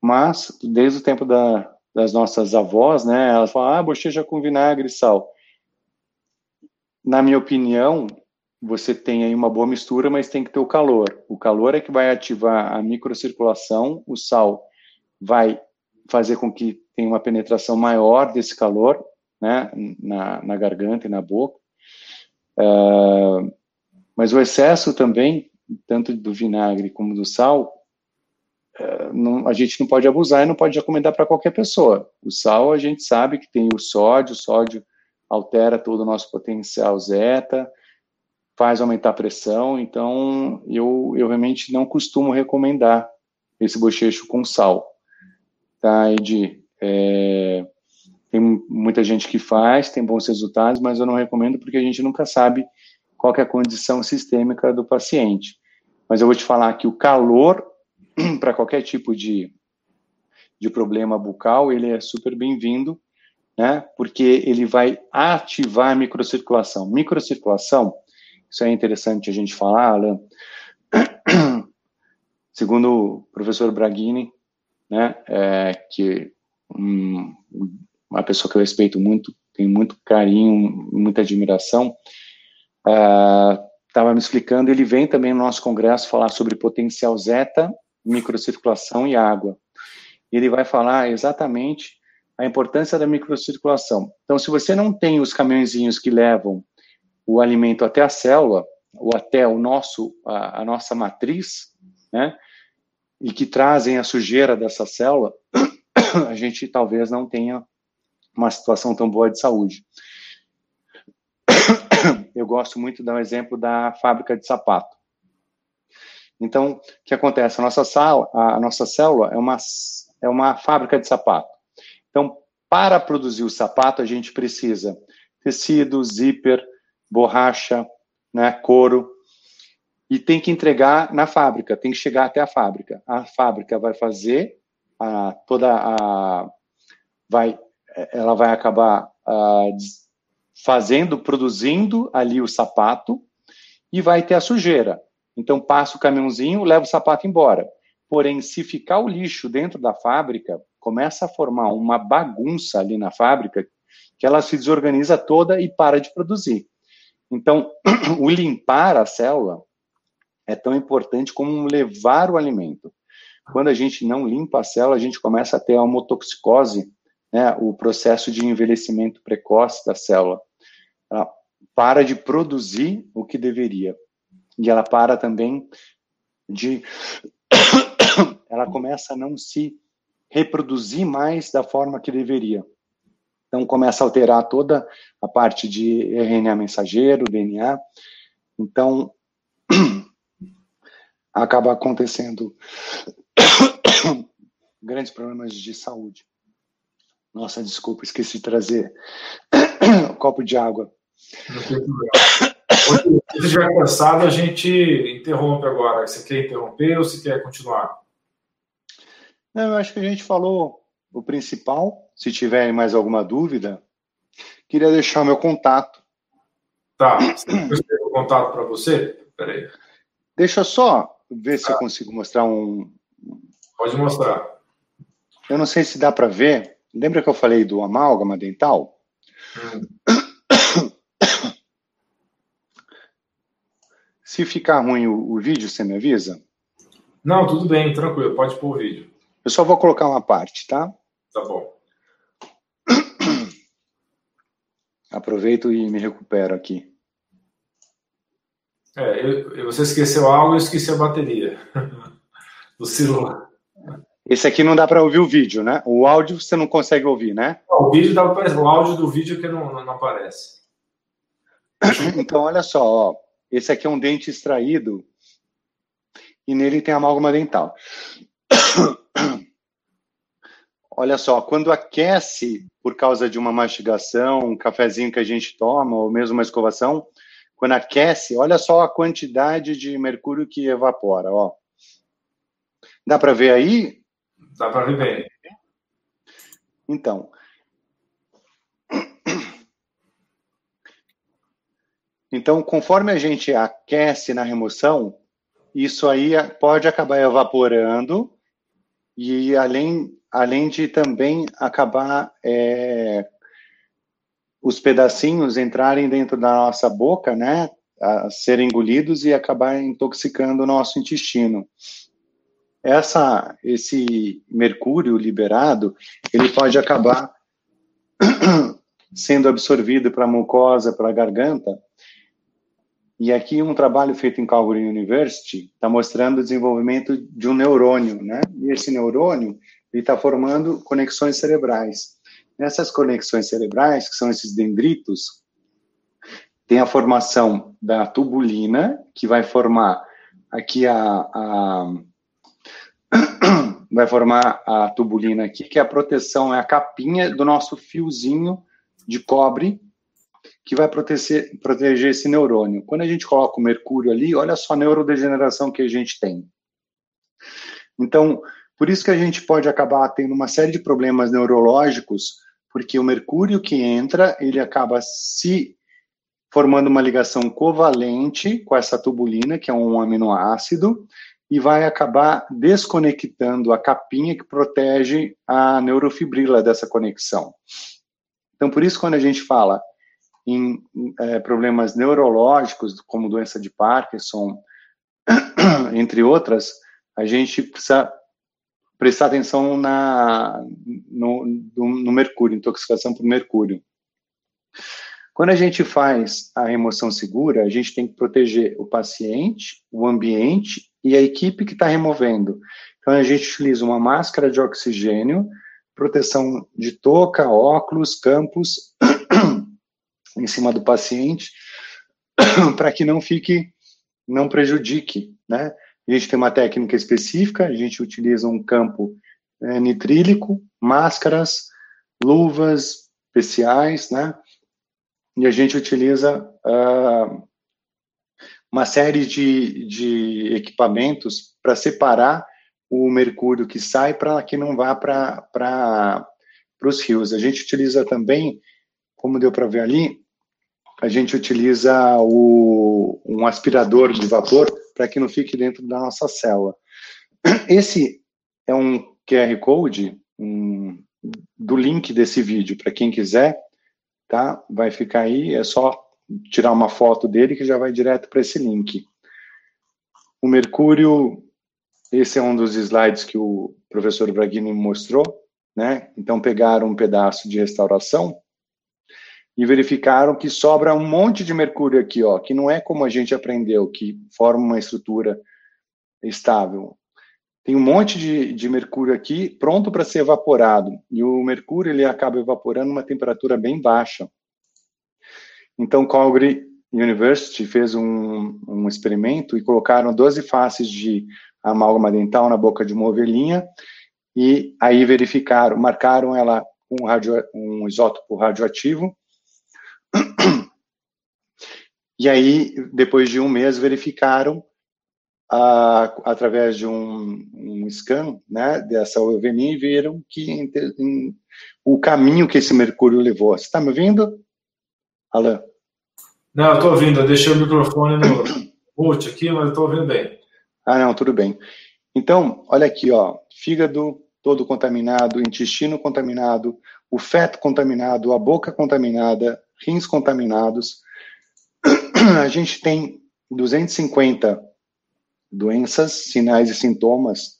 [SPEAKER 2] Mas, desde o tempo da, das nossas avós, né? Elas falam, ah, bochecha com vinagre e sal na minha opinião, você tem aí uma boa mistura, mas tem que ter o calor. O calor é que vai ativar a microcirculação, o sal vai fazer com que tenha uma penetração maior desse calor, né, na, na garganta e na boca. Uh, mas o excesso também, tanto do vinagre como do sal, uh, não, a gente não pode abusar e não pode recomendar para qualquer pessoa. O sal, a gente sabe que tem o sódio, o sódio altera todo o nosso potencial zeta, faz aumentar a pressão, então eu, eu realmente não costumo recomendar esse bochecho com sal, tá, Edi? É, tem muita gente que faz, tem bons resultados, mas eu não recomendo porque a gente nunca sabe qual é a condição sistêmica do paciente. mas eu vou te falar que o calor, para qualquer tipo de, de problema bucal, ele é super bem-vindo, né? Porque ele vai ativar a microcirculação. Microcirculação, isso é interessante a gente falar, Alan. Segundo o professor Braghini, né, é, que um, uma pessoa que eu respeito muito, tenho muito carinho, muita admiração, estava uh, me explicando, ele vem também no nosso congresso falar sobre potencial zeta, microcirculação e água. Ele vai falar exatamente a importância da microcirculação. Então, se você não tem os caminhõezinhos que levam o alimento até a célula, ou até o nosso, a, a nossa matriz, né, e que trazem a sujeira dessa célula, a gente talvez não tenha uma situação tão boa de saúde. Eu gosto muito um exemplo da fábrica de sapato. Então, o que acontece? A nossa, sala, a nossa célula é uma, é uma fábrica de sapato. Então, para produzir o sapato, a gente precisa tecido, zíper, borracha, né, couro, e tem que entregar na fábrica, tem que chegar até a fábrica. A fábrica vai fazer a, toda a vai ela vai acabar fazendo, produzindo ali o sapato e vai ter a sujeira. Então passa o caminhãozinho, leva o sapato embora. Porém, se ficar o lixo dentro da fábrica, começa a formar uma bagunça ali na fábrica que ela se desorganiza toda e para de produzir. Então, o limpar a célula é tão importante como levar o alimento. Quando a gente não limpa a célula, a gente começa a ter a homotoxicose, né, o processo de envelhecimento precoce da célula. Ela para de produzir o que deveria. E ela para também de. ela começa a não se reproduzir mais da forma que deveria. Então, começa a alterar toda a parte de RNA mensageiro, DNA. Então, acaba acontecendo grandes problemas de saúde. Nossa, desculpa, esqueci de trazer um copo de água.
[SPEAKER 1] Se estiver cansado, a gente interrompe agora. Você quer interromper ou você quer continuar?
[SPEAKER 2] Não, eu acho que a gente falou o principal. Se tiver mais alguma dúvida, queria deixar o meu contato.
[SPEAKER 1] Tá. Eu o contato para você? Peraí.
[SPEAKER 2] Deixa só ver se eu consigo mostrar um.
[SPEAKER 1] Pode mostrar.
[SPEAKER 2] Eu não sei se dá para ver. Lembra que eu falei do amálgama dental? Hum. Se ficar ruim o, o, vídeo, você me avisa?
[SPEAKER 1] Não, tudo bem, tranquilo, pode pôr o vídeo.
[SPEAKER 2] Eu só vou colocar uma parte, tá?
[SPEAKER 1] Tá bom.
[SPEAKER 2] Aproveito e me recupero aqui.
[SPEAKER 1] É, eu, você esqueceu algo, eu esqueci a bateria do celular.
[SPEAKER 2] Esse aqui não dá para ouvir o vídeo, né? O áudio você não consegue ouvir, né?
[SPEAKER 1] o vídeo dá para o áudio do vídeo que não, não, não aparece.
[SPEAKER 2] Então, olha só, ó. esse aqui é um dente extraído e nele tem amálgama dental. Olha só, quando aquece por causa de uma mastigação, um cafezinho que a gente toma, ou mesmo uma escovação, quando aquece, olha só a quantidade de mercúrio que evapora, ó. Dá para ver aí?
[SPEAKER 1] Dá para ver bem.
[SPEAKER 2] Então. Então, conforme a gente aquece na remoção, isso aí pode acabar evaporando e além, além de também acabar é, os pedacinhos entrarem dentro da nossa boca, né, a serem engolidos e acabar intoxicando o nosso intestino. Essa, esse mercúrio liberado, ele pode acabar sendo absorvido para a mucosa, para a garganta. E aqui um trabalho feito em Calgary University está mostrando o desenvolvimento de um neurônio, né? E esse neurônio ele está formando conexões cerebrais. Nessas conexões cerebrais, que são esses dendritos, tem a formação da tubulina, que vai formar aqui a, a vai formar a tubulina aqui, que é a proteção, é a capinha do nosso fiozinho de cobre que vai proteger, proteger esse neurônio. Quando a gente coloca o mercúrio ali, olha só a neurodegeneração que a gente tem. Então, por isso que a gente pode acabar tendo uma série de problemas neurológicos, porque o mercúrio que entra, ele acaba se formando uma ligação covalente com essa tubulina, que é um aminoácido, e vai acabar desconectando a capinha que protege a neurofibrila dessa conexão. Então, por isso, quando a gente fala em é, problemas neurológicos, como doença de Parkinson, entre outras, a gente precisa prestar atenção na, no, no mercúrio, intoxicação por mercúrio. Quando a gente faz a remoção segura, a gente tem que proteger o paciente, o ambiente e a equipe que está removendo. Então, a gente utiliza uma máscara de oxigênio, proteção de touca, óculos, campos, em cima do paciente, para que não fique, não prejudique, né? A gente tem uma técnica específica, a gente utiliza um campo é, nitrílico, máscaras, luvas especiais, né? E a gente utiliza uh, uma série de, de equipamentos para separar o mercúrio que sai para que não vá para os rios. A gente utiliza também, como deu para ver ali, a gente utiliza o, um aspirador de vapor para que não fique dentro da nossa célula. Esse é um QR Code um, do link desse vídeo, para quem quiser, tá? Vai ficar aí, é só tirar uma foto dele que já vai direto para esse link. O mercúrio, esse é um dos slides que o professor Braghini mostrou, né? Então pegaram um pedaço de restauração e verificaram que sobra um monte de mercúrio aqui, ó, que não é como a gente aprendeu, que forma uma estrutura estável. Tem um monte de, de mercúrio aqui pronto para ser evaporado. E o mercúrio ele acaba evaporando uma temperatura bem baixa. Então, Calgary University fez um, um experimento e colocaram 12 faces de amálgama dental na boca de uma ovelhinha e aí verificaram, marcaram ela com um, radio, um isótopo radioativo e aí, depois de um mês, verificaram, através de um, um, scan né, dessa ovelinha, e viram que em, em, o caminho que esse mercúrio levou. Você está me ouvindo, Alain?
[SPEAKER 1] Não, estou ouvindo. Eu deixei o microfone no mute aqui, mas estou ouvindo bem.
[SPEAKER 2] Ah, não, tudo bem. Então, olha aqui, ó, fígado todo contaminado, intestino contaminado, o feto contaminado, a boca contaminada, rins contaminados. A gente tem 250 doenças, sinais e sintomas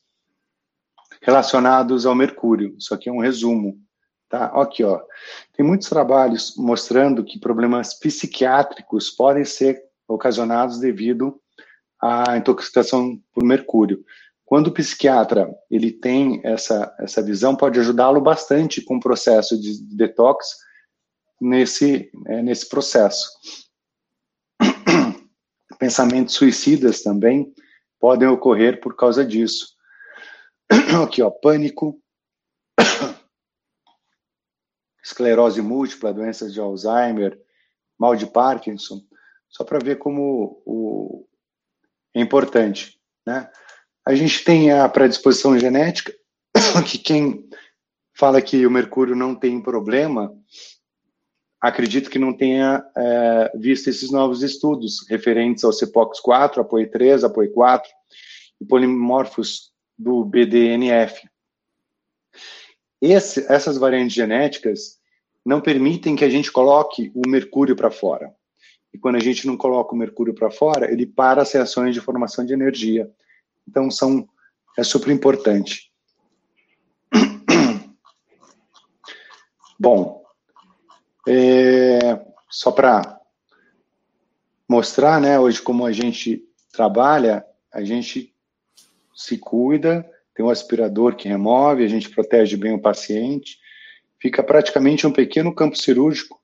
[SPEAKER 2] relacionados ao mercúrio. Isso aqui é um resumo, tá? Aqui, ó. Tem muitos trabalhos mostrando que problemas psiquiátricos podem ser ocasionados devido à intoxicação por mercúrio. Quando o psiquiatra ele tem essa essa visão, pode ajudá-lo bastante com o processo de detox nesse, é, nesse processo. Pensamentos suicidas também podem ocorrer por causa disso. Aqui, ó, pânico, esclerose múltipla, doenças de Alzheimer, mal de Parkinson, só para ver como o, é importante, né? A gente tem a predisposição genética, que quem fala que o mercúrio não tem problema, acredito que não tenha é, visto esses novos estudos referentes ao CEPOX4, APOE3, APOE4 e polimorfos do BDNF. Esse, essas variantes genéticas não permitem que a gente coloque o mercúrio para fora. E quando a gente não coloca o mercúrio para fora, ele para as reações de formação de energia. Então, são, é super importante. Bom, é, só para mostrar, né, hoje como a gente trabalha, a gente se cuida, tem um aspirador que remove, a gente protege bem o paciente, fica praticamente um pequeno campo cirúrgico,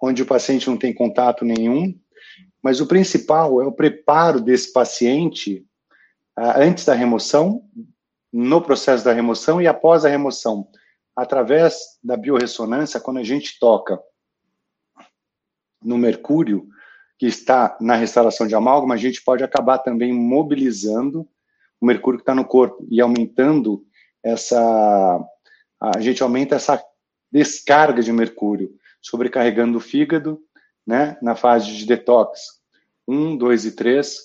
[SPEAKER 2] onde o paciente não tem contato nenhum, mas o principal é o preparo desse paciente uh, antes da remoção, no processo da remoção e após a remoção através da biorressonância, quando a gente toca no mercúrio que está na restauração de amálgama, a gente pode acabar também mobilizando o mercúrio que está no corpo e aumentando essa. A gente aumenta essa descarga de mercúrio, sobrecarregando o fígado, né, na fase de detox. Um, dois e três,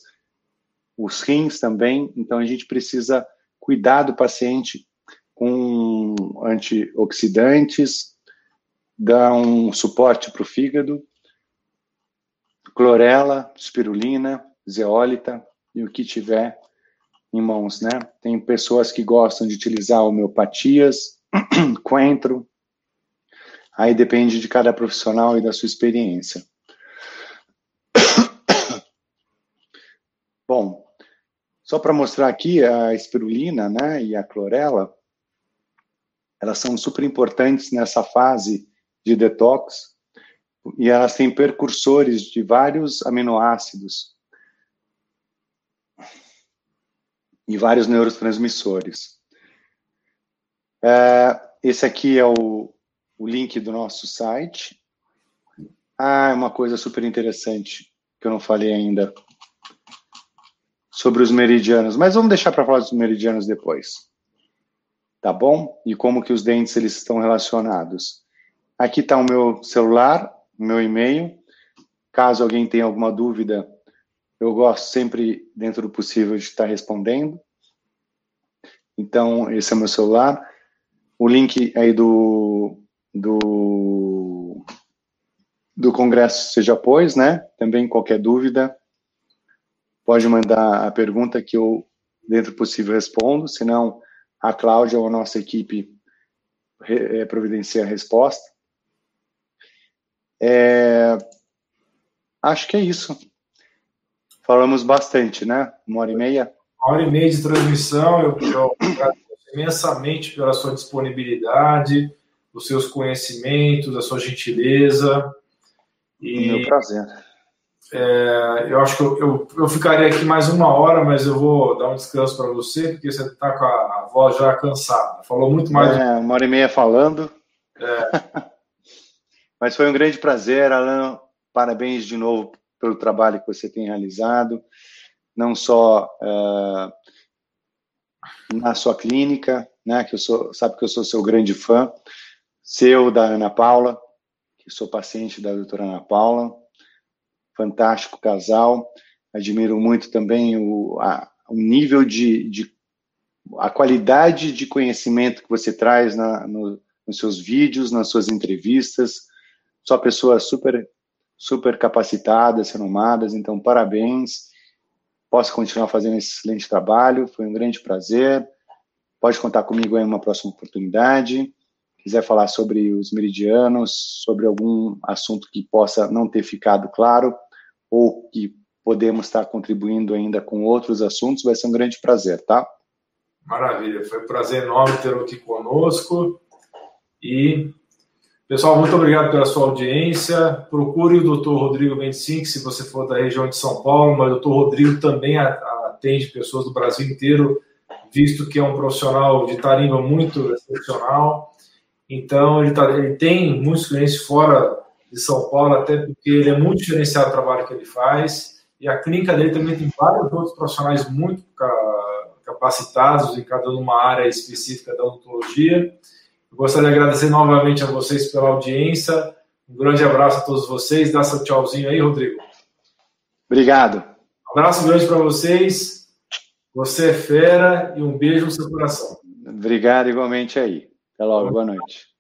[SPEAKER 2] os rins também. Então a gente precisa cuidar do paciente com antioxidantes, dar um suporte para o fígado, clorela, spirulina, zeólita e o que tiver em mãos, né? Tem pessoas que gostam de utilizar homeopatias, coentro, aí depende de cada profissional e da sua experiência. Bom, só para mostrar aqui a espirulina, né, e a clorela, elas são super importantes nessa fase de detox e elas têm percursores de vários aminoácidos e vários neurotransmissores. É, esse aqui é o, o link do nosso site. Ah, é uma coisa super interessante que eu não falei ainda sobre os meridianos, mas vamos deixar para falar dos meridianos depois. Tá bom? E como que os dentes eles estão relacionados. Aqui está o meu celular, meu e-mail. Caso alguém tenha alguma dúvida, eu gosto sempre, dentro do possível, de estar respondendo. Então, esse é o meu celular. O link aí do, do, do Congresso já pôs, né? Também qualquer dúvida, pode mandar a pergunta que eu, dentro do possível, respondo. Se não, a Cláudia ou a nossa equipe é, providencia a resposta. É, acho que é isso. Falamos bastante, né? Uma hora e meia.
[SPEAKER 1] Uma hora e meia de transmissão. Eu, eu agradeço imensamente pela sua disponibilidade, os seus conhecimentos, a sua gentileza.
[SPEAKER 2] E, meu prazer.
[SPEAKER 1] É, eu acho que eu, eu, eu, ficaria aqui mais uma hora, mas eu vou dar um descanso para você, porque você está com a, a, voz já cansada. Falou muito mais.
[SPEAKER 2] É, uma hora e meia falando. É. mas foi um grande prazer, Alan. Parabéns de novo pelo trabalho que você tem realizado, não só uh, na sua clínica, né, que eu sou, sabe que eu sou seu grande fã, seu da Ana Paula, que sou paciente da doutora Ana Paula, fantástico casal, admiro muito também o, a, o nível de, de, a qualidade de conhecimento que você traz na, no, nos seus vídeos, nas suas entrevistas, só pessoas super super capacitadas, renomadas, então parabéns. Posso continuar fazendo esse excelente trabalho, foi um grande prazer. Pode contar comigo em uma próxima oportunidade. Quiser falar sobre os meridianos, sobre algum assunto que possa não ter ficado claro, ou que podemos estar contribuindo ainda com outros assuntos, vai ser um grande prazer, tá?
[SPEAKER 1] Maravilha, foi um prazer enorme tê-lo aqui conosco. E Pessoal, muito obrigado pela sua audiência. Procure o Dr. Rodrigo 25, se você for da região de São Paulo, mas o Dr. Rodrigo também atende pessoas do Brasil inteiro, visto que é um profissional de tarimba muito excepcional. Então, ele, tá, ele tem muitos clientes fora de São Paulo, até porque ele é muito diferenciado o trabalho que ele faz. E a clínica dele também tem vários outros profissionais muito capacitados em cada uma área específica da odontologia. Eu gostaria de agradecer novamente a vocês pela audiência. Um grande abraço a todos vocês. Dá seu tchauzinho aí, Rodrigo.
[SPEAKER 2] Obrigado.
[SPEAKER 1] Um abraço grande para vocês. Você é fera e um beijo no seu coração.
[SPEAKER 2] Obrigado igualmente aí. Até logo. Boa noite.